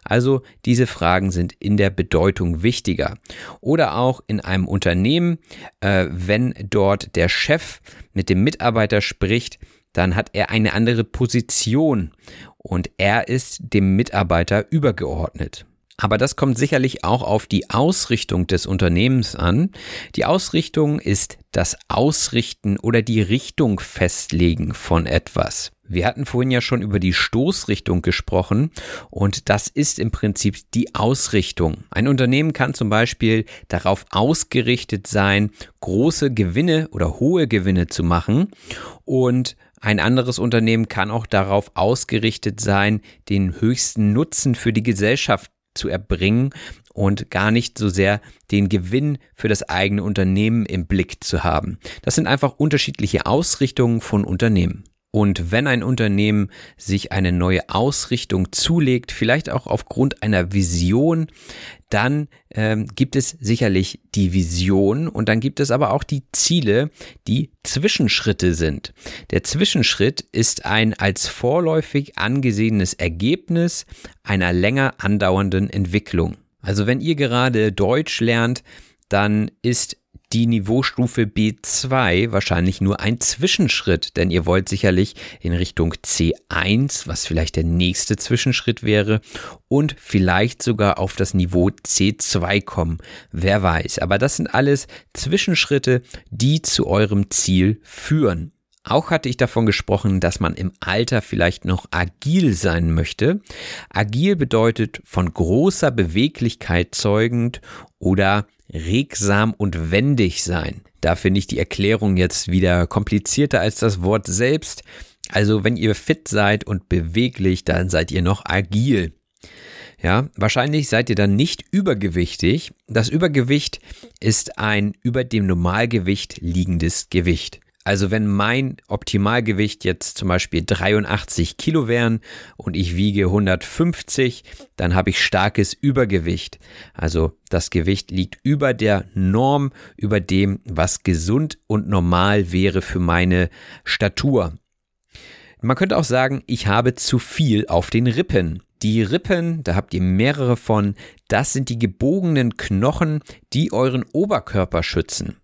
Also diese Fragen sind in der Bedeutung wichtiger. Oder auch in einem Unternehmen, äh, wenn dort der Chef mit dem Mitarbeiter spricht, dann hat er eine andere Position und er ist dem Mitarbeiter übergeordnet. Aber das kommt sicherlich auch auf die Ausrichtung des Unternehmens an. Die Ausrichtung ist das Ausrichten oder die Richtung festlegen von etwas. Wir hatten vorhin ja schon über die Stoßrichtung gesprochen und das ist im Prinzip die Ausrichtung. Ein Unternehmen kann zum Beispiel darauf ausgerichtet sein, große Gewinne oder hohe Gewinne zu machen und ein anderes Unternehmen kann auch darauf ausgerichtet sein, den höchsten Nutzen für die Gesellschaft zu erbringen und gar nicht so sehr den Gewinn für das eigene Unternehmen im Blick zu haben. Das sind einfach unterschiedliche Ausrichtungen von Unternehmen. Und wenn ein Unternehmen sich eine neue Ausrichtung zulegt, vielleicht auch aufgrund einer Vision, dann ähm, gibt es sicherlich die Vision und dann gibt es aber auch die Ziele, die Zwischenschritte sind. Der Zwischenschritt ist ein als vorläufig angesehenes Ergebnis einer länger andauernden Entwicklung. Also wenn ihr gerade Deutsch lernt, dann ist die Niveaustufe B2 wahrscheinlich nur ein Zwischenschritt, denn ihr wollt sicherlich in Richtung C1, was vielleicht der nächste Zwischenschritt wäre, und vielleicht sogar auf das Niveau C2 kommen. Wer weiß. Aber das sind alles Zwischenschritte, die zu eurem Ziel führen. Auch hatte ich davon gesprochen, dass man im Alter vielleicht noch agil sein möchte. Agil bedeutet von großer Beweglichkeit zeugend oder regsam und wendig sein. Da finde ich die Erklärung jetzt wieder komplizierter als das Wort selbst. Also wenn ihr fit seid und beweglich, dann seid ihr noch agil. Ja, wahrscheinlich seid ihr dann nicht übergewichtig. Das Übergewicht ist ein über dem Normalgewicht liegendes Gewicht. Also wenn mein Optimalgewicht jetzt zum Beispiel 83 Kilo wären und ich wiege 150, dann habe ich starkes Übergewicht. Also das Gewicht liegt über der Norm, über dem, was gesund und normal wäre für meine Statur. Man könnte auch sagen, ich habe zu viel auf den Rippen. Die Rippen, da habt ihr mehrere von, das sind die gebogenen Knochen, die euren Oberkörper schützen.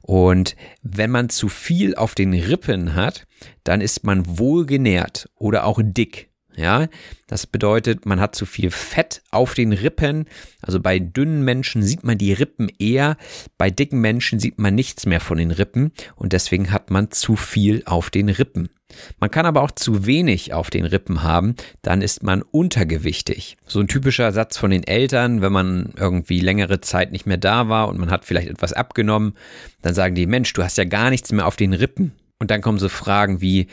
Und wenn man zu viel auf den Rippen hat, dann ist man wohlgenährt oder auch dick. Ja, das bedeutet, man hat zu viel Fett auf den Rippen. Also bei dünnen Menschen sieht man die Rippen eher, bei dicken Menschen sieht man nichts mehr von den Rippen und deswegen hat man zu viel auf den Rippen. Man kann aber auch zu wenig auf den Rippen haben, dann ist man untergewichtig. So ein typischer Satz von den Eltern, wenn man irgendwie längere Zeit nicht mehr da war und man hat vielleicht etwas abgenommen, dann sagen die, Mensch, du hast ja gar nichts mehr auf den Rippen. Und dann kommen so Fragen wie,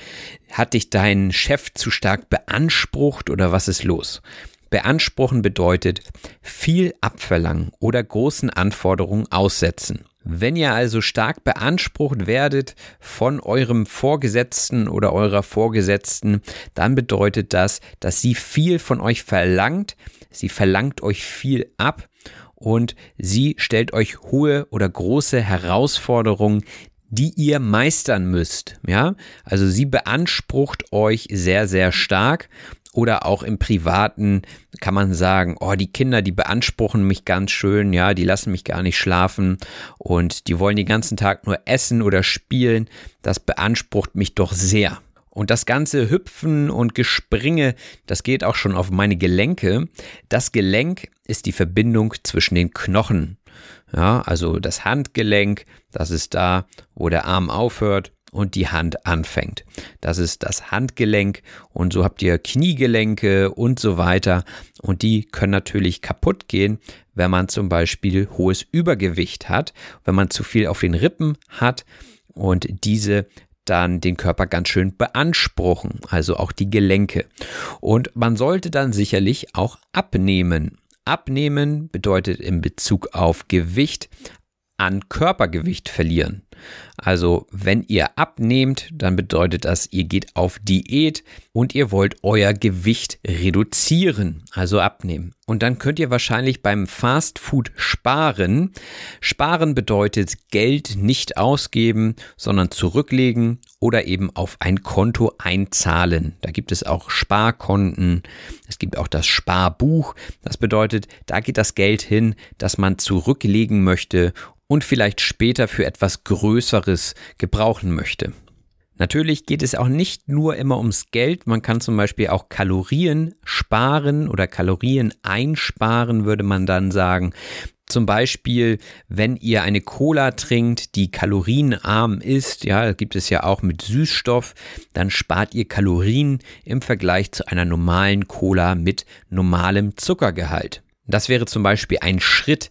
hat dich dein Chef zu stark beansprucht oder was ist los? Beanspruchen bedeutet viel abverlangen oder großen Anforderungen aussetzen. Wenn ihr also stark beansprucht werdet von eurem Vorgesetzten oder eurer Vorgesetzten, dann bedeutet das, dass sie viel von euch verlangt, sie verlangt euch viel ab und sie stellt euch hohe oder große Herausforderungen, die ihr meistern müsst. Ja, also sie beansprucht euch sehr, sehr stark oder auch im Privaten kann man sagen, oh, die Kinder, die beanspruchen mich ganz schön, ja, die lassen mich gar nicht schlafen und die wollen den ganzen Tag nur essen oder spielen. Das beansprucht mich doch sehr. Und das ganze Hüpfen und Gespringe, das geht auch schon auf meine Gelenke. Das Gelenk ist die Verbindung zwischen den Knochen. Ja, also das Handgelenk, das ist da, wo der Arm aufhört und die Hand anfängt. Das ist das Handgelenk und so habt ihr Kniegelenke und so weiter und die können natürlich kaputt gehen, wenn man zum Beispiel hohes Übergewicht hat, wenn man zu viel auf den Rippen hat und diese dann den Körper ganz schön beanspruchen, also auch die Gelenke. Und man sollte dann sicherlich auch abnehmen. Abnehmen bedeutet in Bezug auf Gewicht an Körpergewicht verlieren. Also wenn ihr abnehmt, dann bedeutet das, ihr geht auf Diät und ihr wollt euer Gewicht reduzieren, also abnehmen. Und dann könnt ihr wahrscheinlich beim Fast Food sparen. Sparen bedeutet Geld nicht ausgeben, sondern zurücklegen oder eben auf ein Konto einzahlen. Da gibt es auch Sparkonten, es gibt auch das Sparbuch. Das bedeutet, da geht das Geld hin, das man zurücklegen möchte und vielleicht später für etwas Größeres gebrauchen möchte. Natürlich geht es auch nicht nur immer ums Geld, man kann zum Beispiel auch Kalorien sparen oder Kalorien einsparen, würde man dann sagen. Zum Beispiel, wenn ihr eine Cola trinkt, die kalorienarm ist, ja, gibt es ja auch mit Süßstoff, dann spart ihr Kalorien im Vergleich zu einer normalen Cola mit normalem Zuckergehalt. Das wäre zum Beispiel ein Schritt,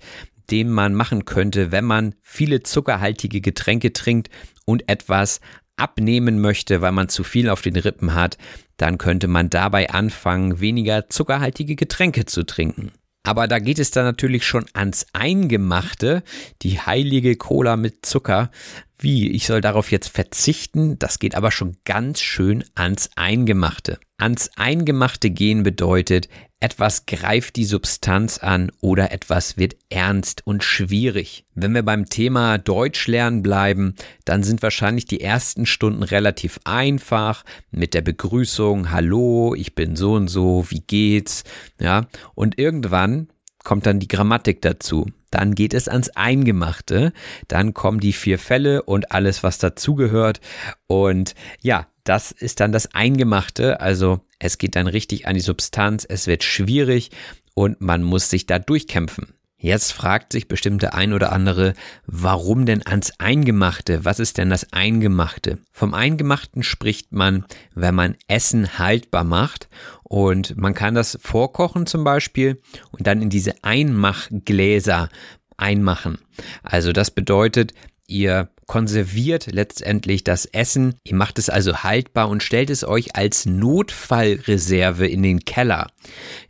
den man machen könnte, wenn man viele zuckerhaltige Getränke trinkt und etwas abnehmen möchte, weil man zu viel auf den Rippen hat, dann könnte man dabei anfangen, weniger zuckerhaltige Getränke zu trinken. Aber da geht es dann natürlich schon ans Eingemachte, die heilige Cola mit Zucker. Wie, ich soll darauf jetzt verzichten? Das geht aber schon ganz schön ans Eingemachte. Ans Eingemachte gehen bedeutet, etwas greift die Substanz an oder etwas wird ernst und schwierig. Wenn wir beim Thema Deutsch lernen bleiben, dann sind wahrscheinlich die ersten Stunden relativ einfach mit der Begrüßung, hallo, ich bin so und so, wie geht's? Ja, und irgendwann kommt dann die Grammatik dazu. Dann geht es ans Eingemachte, dann kommen die vier Fälle und alles, was dazugehört. Und ja, das ist dann das Eingemachte. Also es geht dann richtig an die Substanz, es wird schwierig und man muss sich da durchkämpfen. Jetzt fragt sich bestimmt der ein oder andere, warum denn ans Eingemachte? Was ist denn das Eingemachte? Vom Eingemachten spricht man, wenn man Essen haltbar macht und man kann das vorkochen zum Beispiel und dann in diese Einmachgläser einmachen. Also das bedeutet, ihr konserviert letztendlich das Essen. Ihr macht es also haltbar und stellt es euch als Notfallreserve in den Keller.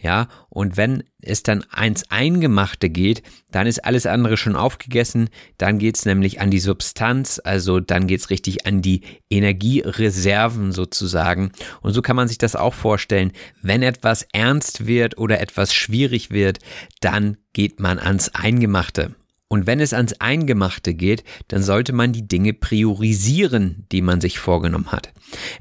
Ja, und wenn es dann eins Eingemachte geht, dann ist alles andere schon aufgegessen. Dann geht's nämlich an die Substanz, also dann geht's richtig an die Energiereserven sozusagen. Und so kann man sich das auch vorstellen. Wenn etwas ernst wird oder etwas schwierig wird, dann geht man ans Eingemachte. Und wenn es ans Eingemachte geht, dann sollte man die Dinge priorisieren, die man sich vorgenommen hat.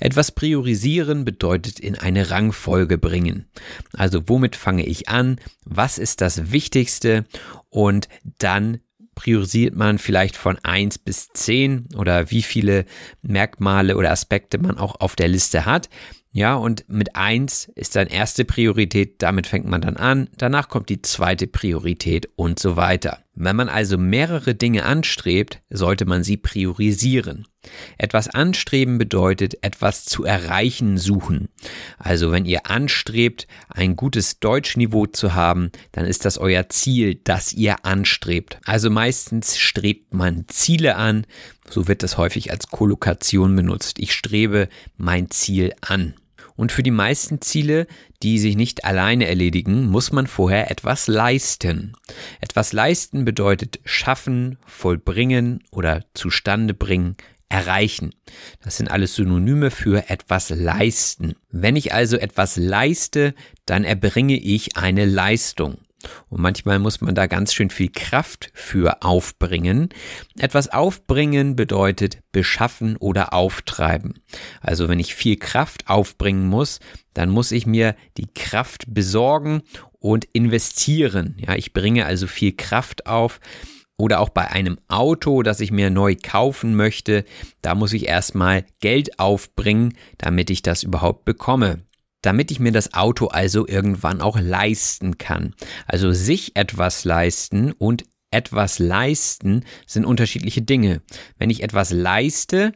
Etwas priorisieren bedeutet in eine Rangfolge bringen. Also womit fange ich an? Was ist das Wichtigste? Und dann priorisiert man vielleicht von eins bis zehn oder wie viele Merkmale oder Aspekte man auch auf der Liste hat. Ja, und mit eins ist dann erste Priorität, damit fängt man dann an, danach kommt die zweite Priorität und so weiter. Wenn man also mehrere Dinge anstrebt, sollte man sie priorisieren. Etwas anstreben bedeutet etwas zu erreichen suchen. Also wenn ihr anstrebt, ein gutes Deutschniveau zu haben, dann ist das euer Ziel, das ihr anstrebt. Also meistens strebt man Ziele an, so wird das häufig als Kollokation benutzt. Ich strebe mein Ziel an. Und für die meisten Ziele, die sich nicht alleine erledigen, muss man vorher etwas leisten. Etwas leisten bedeutet schaffen, vollbringen oder zustande bringen, erreichen. Das sind alles Synonyme für etwas leisten. Wenn ich also etwas leiste, dann erbringe ich eine Leistung. Und manchmal muss man da ganz schön viel Kraft für aufbringen. Etwas aufbringen bedeutet beschaffen oder auftreiben. Also wenn ich viel Kraft aufbringen muss, dann muss ich mir die Kraft besorgen und investieren. Ja, ich bringe also viel Kraft auf. Oder auch bei einem Auto, das ich mir neu kaufen möchte, da muss ich erstmal Geld aufbringen, damit ich das überhaupt bekomme damit ich mir das Auto also irgendwann auch leisten kann. Also sich etwas leisten und etwas leisten sind unterschiedliche Dinge. Wenn ich etwas leiste,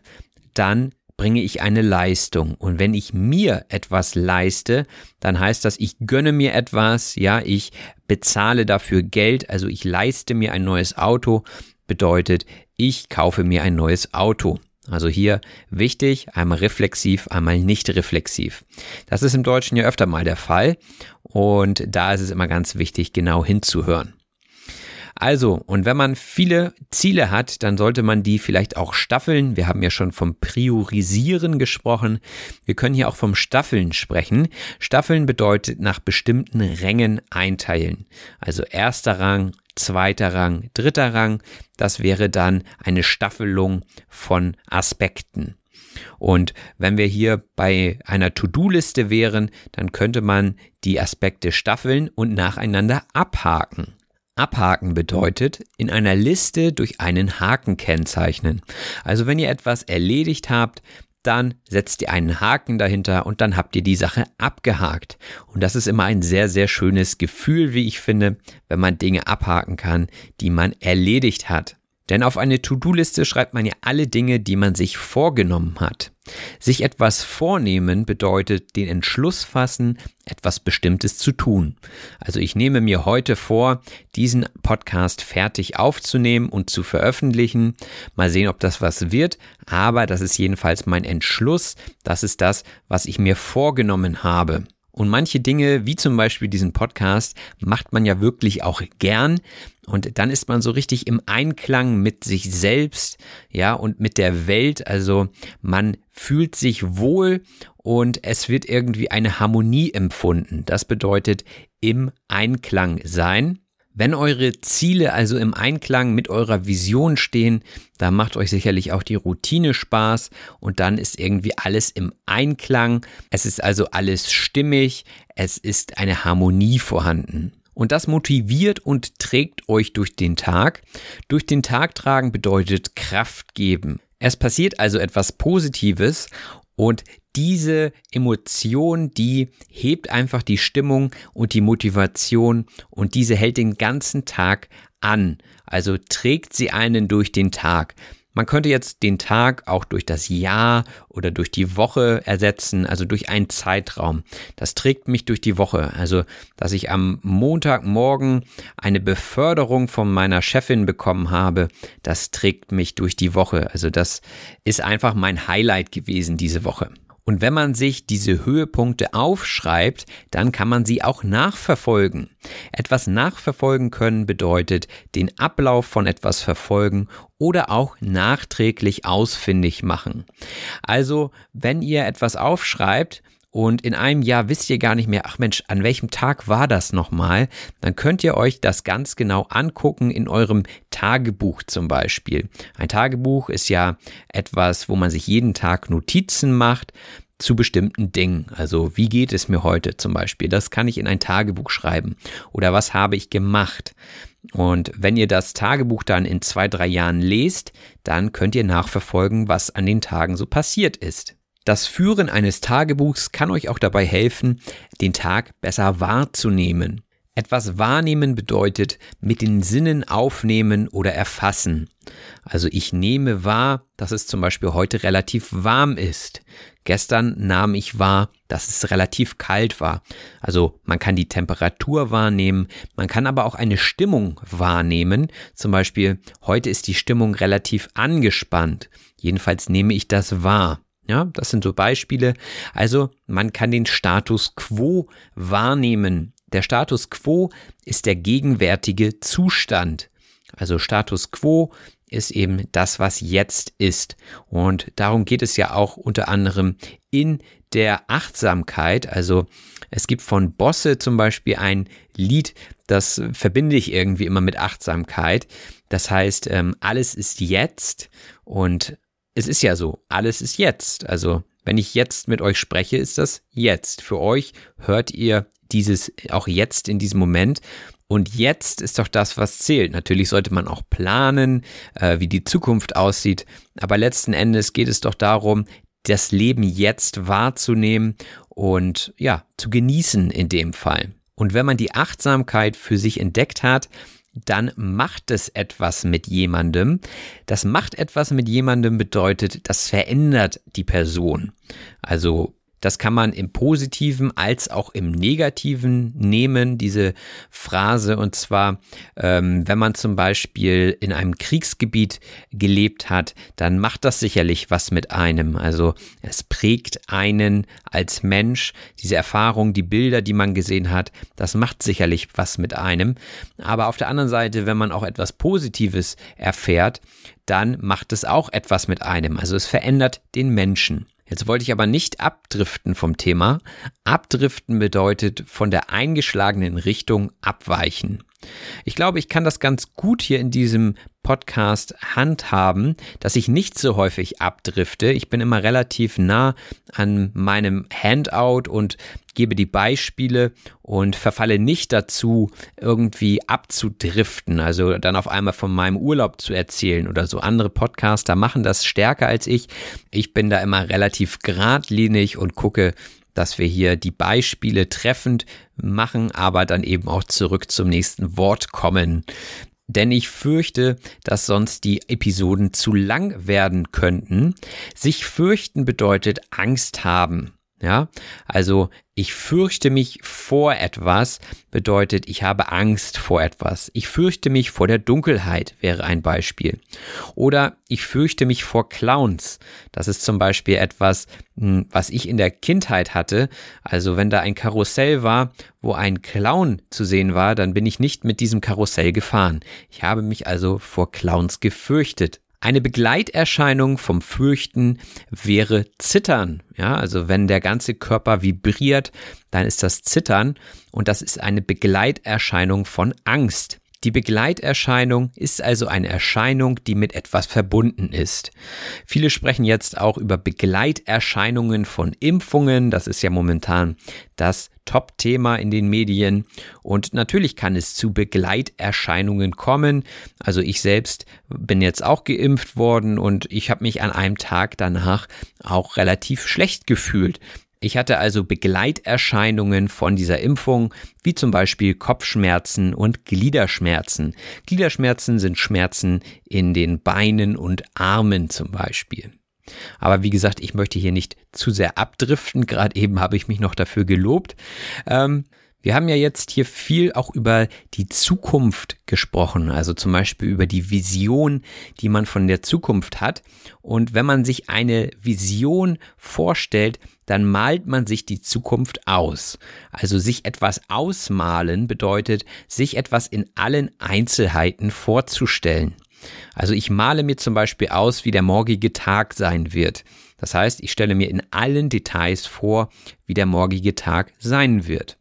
dann bringe ich eine Leistung. Und wenn ich mir etwas leiste, dann heißt das, ich gönne mir etwas, ja, ich bezahle dafür Geld, also ich leiste mir ein neues Auto, bedeutet, ich kaufe mir ein neues Auto. Also hier wichtig, einmal reflexiv, einmal nicht reflexiv. Das ist im Deutschen ja öfter mal der Fall und da ist es immer ganz wichtig, genau hinzuhören. Also, und wenn man viele Ziele hat, dann sollte man die vielleicht auch staffeln. Wir haben ja schon vom Priorisieren gesprochen. Wir können hier auch vom Staffeln sprechen. Staffeln bedeutet nach bestimmten Rängen einteilen. Also erster Rang, zweiter Rang, dritter Rang. Das wäre dann eine Staffelung von Aspekten. Und wenn wir hier bei einer To-Do-Liste wären, dann könnte man die Aspekte staffeln und nacheinander abhaken. Abhaken bedeutet, in einer Liste durch einen Haken kennzeichnen. Also wenn ihr etwas erledigt habt, dann setzt ihr einen Haken dahinter und dann habt ihr die Sache abgehakt. Und das ist immer ein sehr, sehr schönes Gefühl, wie ich finde, wenn man Dinge abhaken kann, die man erledigt hat. Denn auf eine To-Do-Liste schreibt man ja alle Dinge, die man sich vorgenommen hat. Sich etwas vornehmen bedeutet den Entschluss fassen, etwas Bestimmtes zu tun. Also ich nehme mir heute vor, diesen Podcast fertig aufzunehmen und zu veröffentlichen. Mal sehen, ob das was wird, aber das ist jedenfalls mein Entschluss. Das ist das, was ich mir vorgenommen habe. Und manche Dinge, wie zum Beispiel diesen Podcast, macht man ja wirklich auch gern. Und dann ist man so richtig im Einklang mit sich selbst, ja, und mit der Welt. Also man fühlt sich wohl und es wird irgendwie eine Harmonie empfunden. Das bedeutet im Einklang sein. Wenn eure Ziele also im Einklang mit eurer Vision stehen, da macht euch sicherlich auch die Routine Spaß und dann ist irgendwie alles im Einklang. Es ist also alles stimmig, es ist eine Harmonie vorhanden. Und das motiviert und trägt euch durch den Tag. Durch den Tag tragen bedeutet Kraft geben. Es passiert also etwas Positives und diese Emotion, die hebt einfach die Stimmung und die Motivation und diese hält den ganzen Tag an. Also trägt sie einen durch den Tag. Man könnte jetzt den Tag auch durch das Jahr oder durch die Woche ersetzen, also durch einen Zeitraum. Das trägt mich durch die Woche. Also, dass ich am Montagmorgen eine Beförderung von meiner Chefin bekommen habe, das trägt mich durch die Woche. Also, das ist einfach mein Highlight gewesen diese Woche. Und wenn man sich diese Höhepunkte aufschreibt, dann kann man sie auch nachverfolgen. Etwas nachverfolgen können bedeutet den Ablauf von etwas verfolgen oder auch nachträglich ausfindig machen. Also, wenn ihr etwas aufschreibt, und in einem Jahr wisst ihr gar nicht mehr, ach Mensch, an welchem Tag war das nochmal, dann könnt ihr euch das ganz genau angucken in eurem Tagebuch zum Beispiel. Ein Tagebuch ist ja etwas, wo man sich jeden Tag Notizen macht zu bestimmten Dingen. Also wie geht es mir heute zum Beispiel? Das kann ich in ein Tagebuch schreiben. Oder was habe ich gemacht? Und wenn ihr das Tagebuch dann in zwei, drei Jahren lest, dann könnt ihr nachverfolgen, was an den Tagen so passiert ist. Das Führen eines Tagebuchs kann euch auch dabei helfen, den Tag besser wahrzunehmen. Etwas wahrnehmen bedeutet mit den Sinnen aufnehmen oder erfassen. Also ich nehme wahr, dass es zum Beispiel heute relativ warm ist. Gestern nahm ich wahr, dass es relativ kalt war. Also man kann die Temperatur wahrnehmen, man kann aber auch eine Stimmung wahrnehmen. Zum Beispiel heute ist die Stimmung relativ angespannt. Jedenfalls nehme ich das wahr. Ja, das sind so Beispiele. Also man kann den Status quo wahrnehmen. Der Status quo ist der gegenwärtige Zustand. Also Status quo ist eben das, was jetzt ist. Und darum geht es ja auch unter anderem in der Achtsamkeit. Also es gibt von Bosse zum Beispiel ein Lied, das verbinde ich irgendwie immer mit Achtsamkeit. Das heißt, ähm, alles ist jetzt und es ist ja so, alles ist jetzt. Also wenn ich jetzt mit euch spreche, ist das jetzt. Für euch hört ihr dieses auch jetzt in diesem Moment. Und jetzt ist doch das, was zählt. Natürlich sollte man auch planen, äh, wie die Zukunft aussieht. Aber letzten Endes geht es doch darum, das Leben jetzt wahrzunehmen und ja, zu genießen in dem Fall. Und wenn man die Achtsamkeit für sich entdeckt hat, dann macht es etwas mit jemandem. Das macht etwas mit jemandem bedeutet, das verändert die Person. Also das kann man im positiven als auch im negativen nehmen, diese Phrase. Und zwar, ähm, wenn man zum Beispiel in einem Kriegsgebiet gelebt hat, dann macht das sicherlich was mit einem. Also es prägt einen als Mensch. Diese Erfahrung, die Bilder, die man gesehen hat, das macht sicherlich was mit einem. Aber auf der anderen Seite, wenn man auch etwas Positives erfährt, dann macht es auch etwas mit einem. Also es verändert den Menschen. Jetzt wollte ich aber nicht abdriften vom Thema. Abdriften bedeutet von der eingeschlagenen Richtung abweichen. Ich glaube, ich kann das ganz gut hier in diesem Podcast handhaben, dass ich nicht so häufig abdrifte. Ich bin immer relativ nah an meinem Handout und gebe die Beispiele und verfalle nicht dazu, irgendwie abzudriften, also dann auf einmal von meinem Urlaub zu erzählen oder so. Andere Podcaster machen das stärker als ich. Ich bin da immer relativ geradlinig und gucke, dass wir hier die Beispiele treffend machen, aber dann eben auch zurück zum nächsten Wort kommen. Denn ich fürchte, dass sonst die Episoden zu lang werden könnten. Sich fürchten bedeutet Angst haben. Ja, also ich fürchte mich vor etwas bedeutet, ich habe Angst vor etwas. Ich fürchte mich vor der Dunkelheit wäre ein Beispiel. Oder ich fürchte mich vor Clowns. Das ist zum Beispiel etwas, hm, was ich in der Kindheit hatte. Also wenn da ein Karussell war, wo ein Clown zu sehen war, dann bin ich nicht mit diesem Karussell gefahren. Ich habe mich also vor Clowns gefürchtet. Eine Begleiterscheinung vom Fürchten wäre Zittern. Ja, also wenn der ganze Körper vibriert, dann ist das Zittern und das ist eine Begleiterscheinung von Angst. Die Begleiterscheinung ist also eine Erscheinung, die mit etwas verbunden ist. Viele sprechen jetzt auch über Begleiterscheinungen von Impfungen. Das ist ja momentan das Top-Thema in den Medien. Und natürlich kann es zu Begleiterscheinungen kommen. Also ich selbst bin jetzt auch geimpft worden und ich habe mich an einem Tag danach auch relativ schlecht gefühlt. Ich hatte also Begleiterscheinungen von dieser Impfung, wie zum Beispiel Kopfschmerzen und Gliederschmerzen. Gliederschmerzen sind Schmerzen in den Beinen und Armen zum Beispiel. Aber wie gesagt, ich möchte hier nicht zu sehr abdriften. Gerade eben habe ich mich noch dafür gelobt. Ähm, wir haben ja jetzt hier viel auch über die Zukunft gesprochen, also zum Beispiel über die Vision, die man von der Zukunft hat. Und wenn man sich eine Vision vorstellt, dann malt man sich die Zukunft aus. Also sich etwas ausmalen bedeutet, sich etwas in allen Einzelheiten vorzustellen. Also ich male mir zum Beispiel aus, wie der morgige Tag sein wird. Das heißt, ich stelle mir in allen Details vor, wie der morgige Tag sein wird.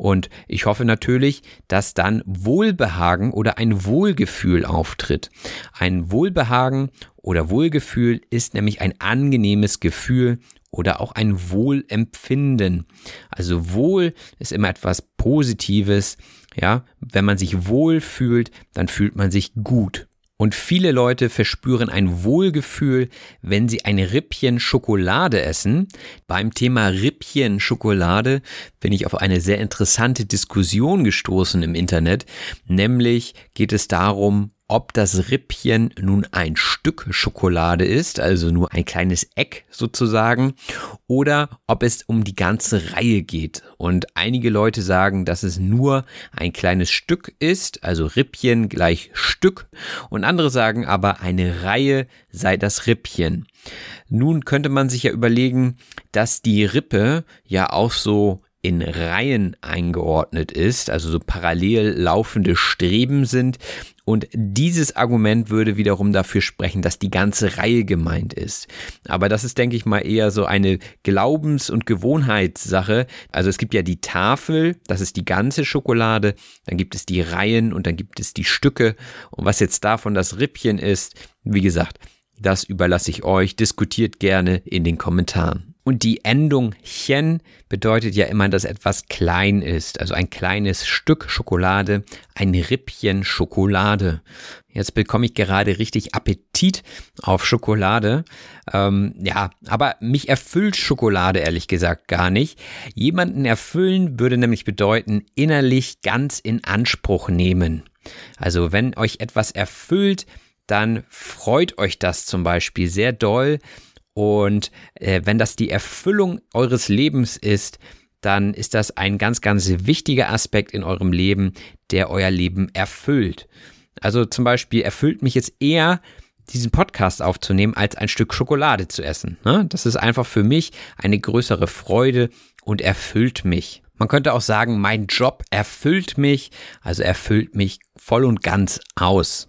Und ich hoffe natürlich, dass dann Wohlbehagen oder ein Wohlgefühl auftritt. Ein Wohlbehagen oder Wohlgefühl ist nämlich ein angenehmes Gefühl oder auch ein Wohlempfinden. Also Wohl ist immer etwas Positives. Ja, wenn man sich wohl fühlt, dann fühlt man sich gut. Und viele Leute verspüren ein Wohlgefühl, wenn sie ein Rippchen Schokolade essen. Beim Thema Rippchen Schokolade bin ich auf eine sehr interessante Diskussion gestoßen im Internet. Nämlich geht es darum, ob das Rippchen nun ein Stück Schokolade ist, also nur ein kleines Eck sozusagen, oder ob es um die ganze Reihe geht. Und einige Leute sagen, dass es nur ein kleines Stück ist, also Rippchen gleich Stück, und andere sagen aber, eine Reihe sei das Rippchen. Nun könnte man sich ja überlegen, dass die Rippe ja auch so in Reihen eingeordnet ist, also so parallel laufende Streben sind. Und dieses Argument würde wiederum dafür sprechen, dass die ganze Reihe gemeint ist. Aber das ist, denke ich mal, eher so eine Glaubens- und Gewohnheitssache. Also es gibt ja die Tafel, das ist die ganze Schokolade, dann gibt es die Reihen und dann gibt es die Stücke. Und was jetzt davon das Rippchen ist, wie gesagt, das überlasse ich euch. Diskutiert gerne in den Kommentaren. Und die Endung chen bedeutet ja immer, dass etwas klein ist. Also ein kleines Stück Schokolade, ein Rippchen Schokolade. Jetzt bekomme ich gerade richtig Appetit auf Schokolade. Ähm, ja, aber mich erfüllt Schokolade ehrlich gesagt gar nicht. Jemanden erfüllen würde nämlich bedeuten, innerlich ganz in Anspruch nehmen. Also wenn euch etwas erfüllt, dann freut euch das zum Beispiel sehr doll und äh, wenn das die Erfüllung eures Lebens ist, dann ist das ein ganz, ganz wichtiger Aspekt in eurem Leben, der euer Leben erfüllt. Also zum Beispiel erfüllt mich jetzt eher, diesen Podcast aufzunehmen, als ein Stück Schokolade zu essen. Ne? Das ist einfach für mich eine größere Freude und erfüllt mich. Man könnte auch sagen, mein Job erfüllt mich, also erfüllt mich voll und ganz aus.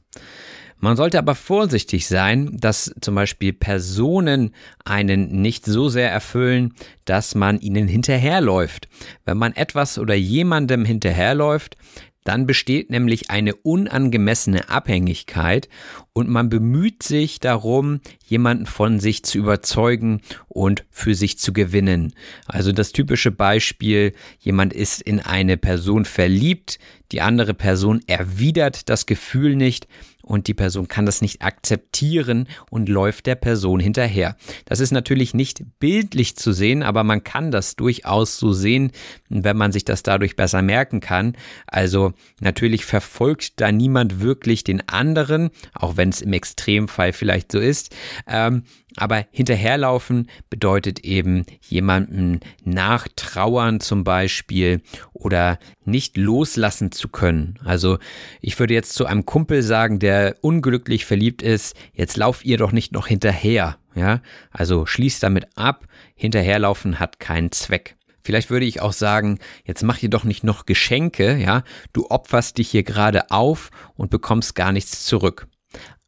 Man sollte aber vorsichtig sein, dass zum Beispiel Personen einen nicht so sehr erfüllen, dass man ihnen hinterherläuft. Wenn man etwas oder jemandem hinterherläuft, dann besteht nämlich eine unangemessene Abhängigkeit und man bemüht sich darum, jemanden von sich zu überzeugen und für sich zu gewinnen. Also das typische Beispiel, jemand ist in eine Person verliebt, die andere Person erwidert das Gefühl nicht, und die Person kann das nicht akzeptieren und läuft der Person hinterher. Das ist natürlich nicht bildlich zu sehen, aber man kann das durchaus so sehen, wenn man sich das dadurch besser merken kann. Also natürlich verfolgt da niemand wirklich den anderen, auch wenn es im Extremfall vielleicht so ist. Ähm, aber hinterherlaufen bedeutet eben jemanden nachtrauern zum Beispiel oder nicht loslassen zu können. Also ich würde jetzt zu einem Kumpel sagen, der unglücklich verliebt ist, jetzt lauf ihr doch nicht noch hinterher. Ja, also schließt damit ab, hinterherlaufen hat keinen Zweck. Vielleicht würde ich auch sagen, jetzt mach dir doch nicht noch Geschenke, ja, du opferst dich hier gerade auf und bekommst gar nichts zurück.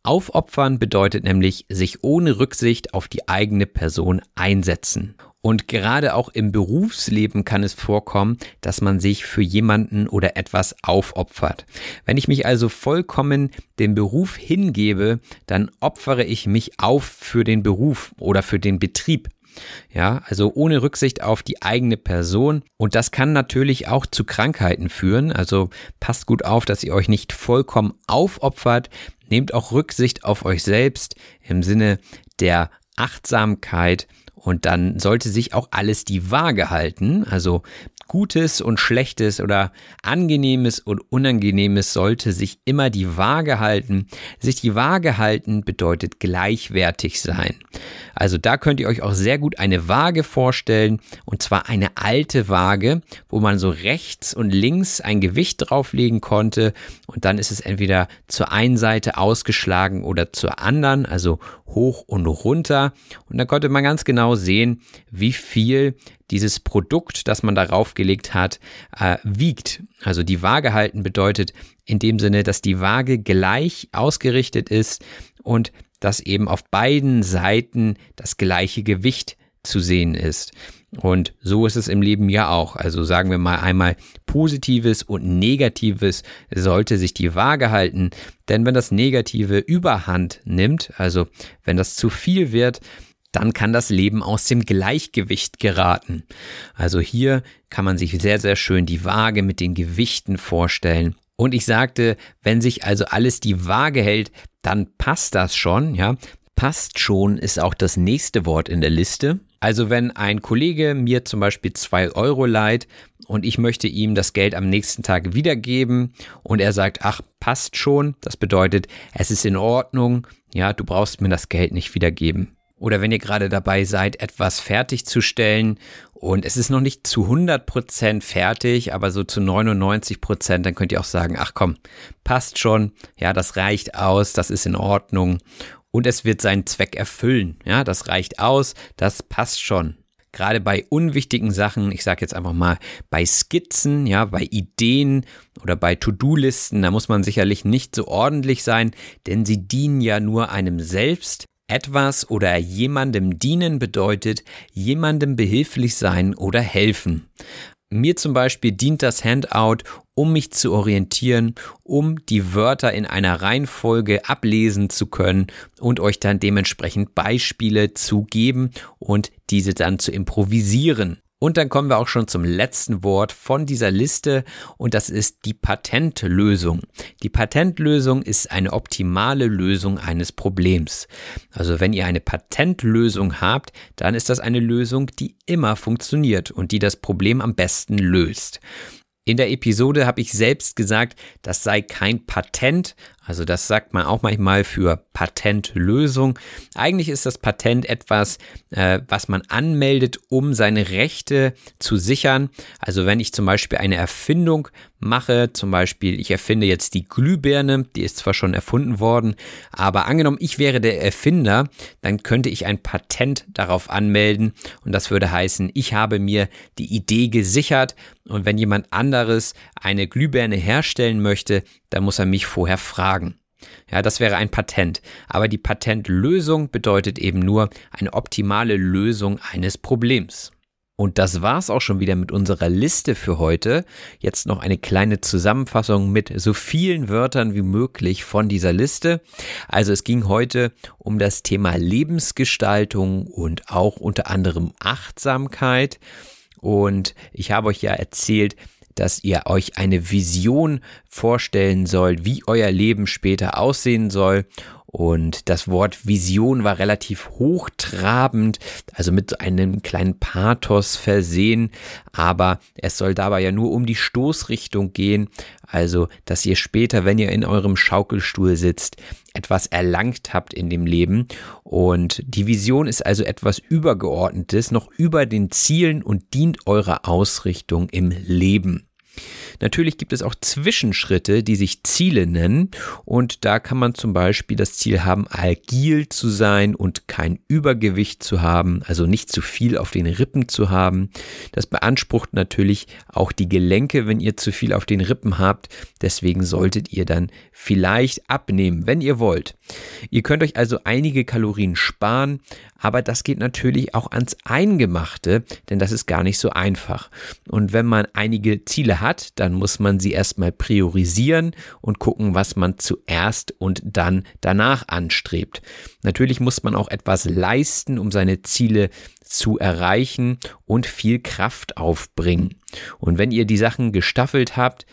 Aufopfern bedeutet nämlich sich ohne Rücksicht auf die eigene Person einsetzen. Und gerade auch im Berufsleben kann es vorkommen, dass man sich für jemanden oder etwas aufopfert. Wenn ich mich also vollkommen dem Beruf hingebe, dann opfere ich mich auf für den Beruf oder für den Betrieb. Ja, also ohne Rücksicht auf die eigene Person. Und das kann natürlich auch zu Krankheiten führen. Also passt gut auf, dass ihr euch nicht vollkommen aufopfert. Nehmt auch Rücksicht auf euch selbst im Sinne der Achtsamkeit. Und dann sollte sich auch alles die Waage halten. Also Gutes und Schlechtes oder Angenehmes und Unangenehmes sollte sich immer die Waage halten. Sich die Waage halten bedeutet gleichwertig sein. Also da könnt ihr euch auch sehr gut eine Waage vorstellen und zwar eine alte Waage, wo man so rechts und links ein Gewicht drauflegen konnte und dann ist es entweder zur einen Seite ausgeschlagen oder zur anderen, also hoch und runter und dann konnte man ganz genau sehen, wie viel dieses Produkt, das man darauf gelegt hat, äh, wiegt. Also die Waage halten bedeutet in dem Sinne, dass die Waage gleich ausgerichtet ist und dass eben auf beiden Seiten das gleiche Gewicht zu sehen ist. Und so ist es im Leben ja auch. Also sagen wir mal einmal Positives und Negatives sollte sich die Waage halten. Denn wenn das Negative überhand nimmt, also wenn das zu viel wird, dann kann das Leben aus dem Gleichgewicht geraten. Also hier kann man sich sehr, sehr schön die Waage mit den Gewichten vorstellen. Und ich sagte, wenn sich also alles die Waage hält, dann passt das schon, ja. Passt schon ist auch das nächste Wort in der Liste. Also wenn ein Kollege mir zum Beispiel zwei Euro leiht und ich möchte ihm das Geld am nächsten Tag wiedergeben und er sagt, ach, passt schon, das bedeutet, es ist in Ordnung, ja, du brauchst mir das Geld nicht wiedergeben. Oder wenn ihr gerade dabei seid, etwas fertigzustellen und es ist noch nicht zu 100% fertig, aber so zu 99%, dann könnt ihr auch sagen, ach komm, passt schon, ja, das reicht aus, das ist in Ordnung und es wird seinen Zweck erfüllen. Ja, das reicht aus, das passt schon. gerade bei unwichtigen Sachen, ich sage jetzt einfach mal bei Skizzen, ja, bei Ideen oder bei To-Do-Listen, da muss man sicherlich nicht so ordentlich sein, denn sie dienen ja nur einem selbst. Etwas oder jemandem dienen bedeutet jemandem behilflich sein oder helfen. Mir zum Beispiel dient das Handout, um mich zu orientieren, um die Wörter in einer Reihenfolge ablesen zu können und euch dann dementsprechend Beispiele zu geben und diese dann zu improvisieren. Und dann kommen wir auch schon zum letzten Wort von dieser Liste und das ist die Patentlösung. Die Patentlösung ist eine optimale Lösung eines Problems. Also wenn ihr eine Patentlösung habt, dann ist das eine Lösung, die immer funktioniert und die das Problem am besten löst. In der Episode habe ich selbst gesagt, das sei kein Patent, also das sagt man auch manchmal für Patentlösung. Eigentlich ist das Patent etwas, äh, was man anmeldet, um seine Rechte zu sichern. Also wenn ich zum Beispiel eine Erfindung mache, zum Beispiel ich erfinde jetzt die Glühbirne, die ist zwar schon erfunden worden, aber angenommen ich wäre der Erfinder, dann könnte ich ein Patent darauf anmelden und das würde heißen, ich habe mir die Idee gesichert und wenn jemand anderes eine Glühbirne herstellen möchte, dann muss er mich vorher fragen. Ja, das wäre ein Patent. Aber die Patentlösung bedeutet eben nur eine optimale Lösung eines Problems. Und das war's auch schon wieder mit unserer Liste für heute. Jetzt noch eine kleine Zusammenfassung mit so vielen Wörtern wie möglich von dieser Liste. Also es ging heute um das Thema Lebensgestaltung und auch unter anderem Achtsamkeit. Und ich habe euch ja erzählt, dass ihr euch eine Vision vorstellen sollt, wie euer Leben später aussehen soll. Und das Wort Vision war relativ hochtrabend, also mit einem kleinen Pathos versehen, aber es soll dabei ja nur um die Stoßrichtung gehen, also dass ihr später, wenn ihr in eurem Schaukelstuhl sitzt, etwas erlangt habt in dem Leben. Und die Vision ist also etwas Übergeordnetes, noch über den Zielen und dient eurer Ausrichtung im Leben. Natürlich gibt es auch Zwischenschritte, die sich Ziele nennen und da kann man zum Beispiel das Ziel haben, agil zu sein und kein Übergewicht zu haben, also nicht zu viel auf den Rippen zu haben. Das beansprucht natürlich auch die Gelenke, wenn ihr zu viel auf den Rippen habt. Deswegen solltet ihr dann vielleicht abnehmen, wenn ihr wollt. Ihr könnt euch also einige Kalorien sparen, aber das geht natürlich auch ans Eingemachte, denn das ist gar nicht so einfach. Und wenn man einige Ziele hat, dann muss man sie erstmal priorisieren und gucken, was man zuerst und dann danach anstrebt. Natürlich muss man auch etwas leisten, um seine Ziele zu erreichen und viel Kraft aufbringen. Und wenn ihr die Sachen gestaffelt habt,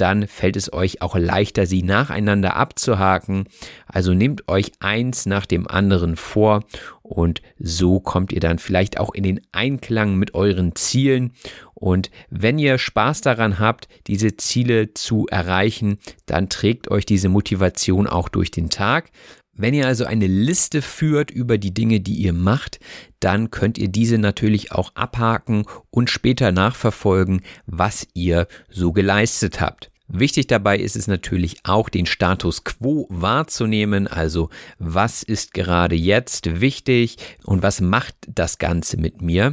dann fällt es euch auch leichter, sie nacheinander abzuhaken. Also nehmt euch eins nach dem anderen vor und so kommt ihr dann vielleicht auch in den Einklang mit euren Zielen. Und wenn ihr Spaß daran habt, diese Ziele zu erreichen, dann trägt euch diese Motivation auch durch den Tag. Wenn ihr also eine Liste führt über die Dinge, die ihr macht, dann könnt ihr diese natürlich auch abhaken und später nachverfolgen, was ihr so geleistet habt. Wichtig dabei ist es natürlich auch, den Status quo wahrzunehmen, also was ist gerade jetzt wichtig und was macht das Ganze mit mir.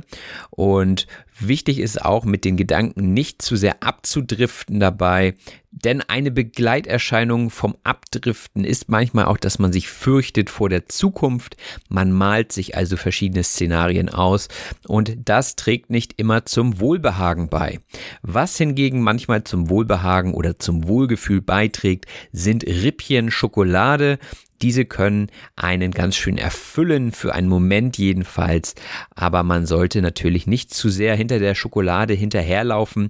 Und wichtig ist auch, mit den Gedanken nicht zu sehr abzudriften dabei, denn eine Begleiterscheinung vom Abdriften ist manchmal auch, dass man sich fürchtet vor der Zukunft. Man malt sich also verschiedene Szenarien aus und das trägt nicht immer zum Wohlbehagen bei. Was hingegen manchmal zum Wohlbehagen oder zum Wohlgefühl beiträgt, sind Rippchen Schokolade, diese können einen ganz schön erfüllen, für einen Moment jedenfalls. Aber man sollte natürlich nicht zu sehr hinter der Schokolade hinterherlaufen,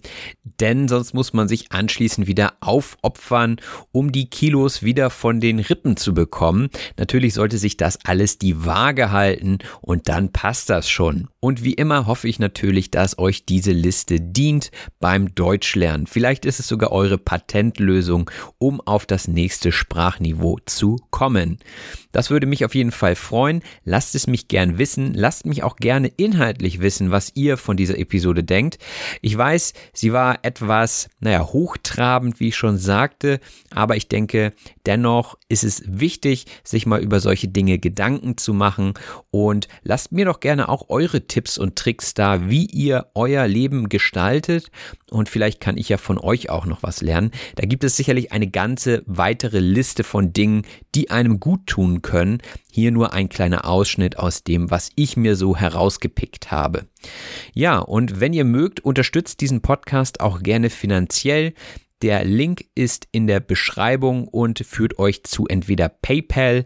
denn sonst muss man sich anschließend wieder aufopfern, um die Kilos wieder von den Rippen zu bekommen. Natürlich sollte sich das alles die Waage halten und dann passt das schon. Und wie immer hoffe ich natürlich, dass euch diese Liste dient beim Deutschlernen. Vielleicht ist es sogar eure Patentlösung, um auf das nächste Sprachniveau zu kommen kommen. Das würde mich auf jeden Fall freuen. Lasst es mich gern wissen. Lasst mich auch gerne inhaltlich wissen, was ihr von dieser Episode denkt. Ich weiß, sie war etwas, naja, hochtrabend, wie ich schon sagte, aber ich denke, dennoch ist es wichtig, sich mal über solche Dinge Gedanken zu machen und lasst mir doch gerne auch eure Tipps und Tricks da, wie ihr euer Leben gestaltet und vielleicht kann ich ja von euch auch noch was lernen. Da gibt es sicherlich eine ganze weitere Liste von Dingen, die einem gut tun können. Hier nur ein kleiner Ausschnitt aus dem, was ich mir so herausgepickt habe. Ja, und wenn ihr mögt, unterstützt diesen Podcast auch gerne finanziell. Der Link ist in der Beschreibung und führt euch zu entweder PayPal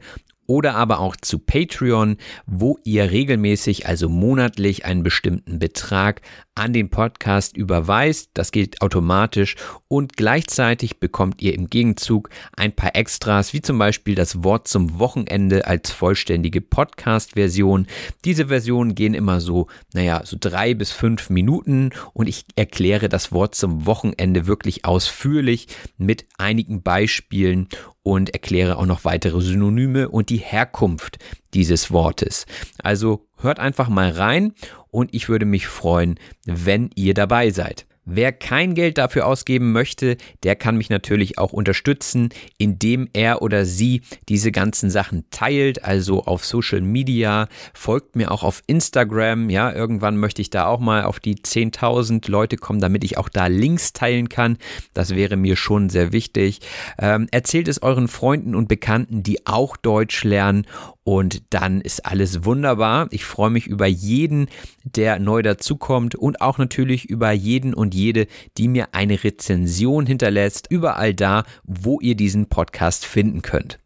oder aber auch zu Patreon, wo ihr regelmäßig, also monatlich, einen bestimmten Betrag an den Podcast überweist. Das geht automatisch und gleichzeitig bekommt ihr im Gegenzug ein paar Extras, wie zum Beispiel das Wort zum Wochenende als vollständige Podcast-Version. Diese Versionen gehen immer so, naja, so drei bis fünf Minuten und ich erkläre das Wort zum Wochenende wirklich ausführlich mit einigen Beispielen und erkläre auch noch weitere Synonyme und die Herkunft dieses Wortes. Also hört einfach mal rein und ich würde mich freuen, wenn ihr dabei seid. Wer kein Geld dafür ausgeben möchte, der kann mich natürlich auch unterstützen, indem er oder sie diese ganzen Sachen teilt, also auf Social Media, folgt mir auch auf Instagram, ja, irgendwann möchte ich da auch mal auf die 10.000 Leute kommen, damit ich auch da Links teilen kann, das wäre mir schon sehr wichtig. Ähm, erzählt es euren Freunden und Bekannten, die auch Deutsch lernen und dann ist alles wunderbar. Ich freue mich über jeden, der neu dazukommt und auch natürlich über jeden und jede, die mir eine Rezension hinterlässt, überall da, wo ihr diesen Podcast finden könnt.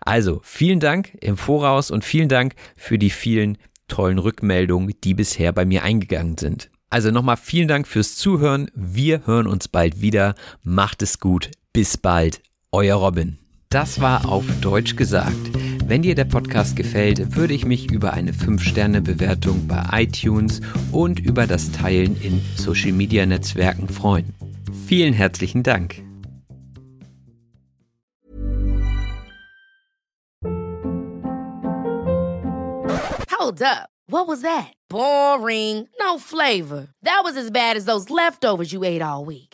Also vielen Dank im Voraus und vielen Dank für die vielen tollen Rückmeldungen, die bisher bei mir eingegangen sind. Also nochmal vielen Dank fürs Zuhören. Wir hören uns bald wieder. Macht es gut. Bis bald. Euer Robin. Das war auf Deutsch gesagt. Wenn dir der Podcast gefällt, würde ich mich über eine 5-Sterne-Bewertung bei iTunes und über das Teilen in Social-Media-Netzwerken freuen. Vielen herzlichen Dank. Hold up. What was that? Boring. No flavor. That was as bad as those leftovers you ate all week.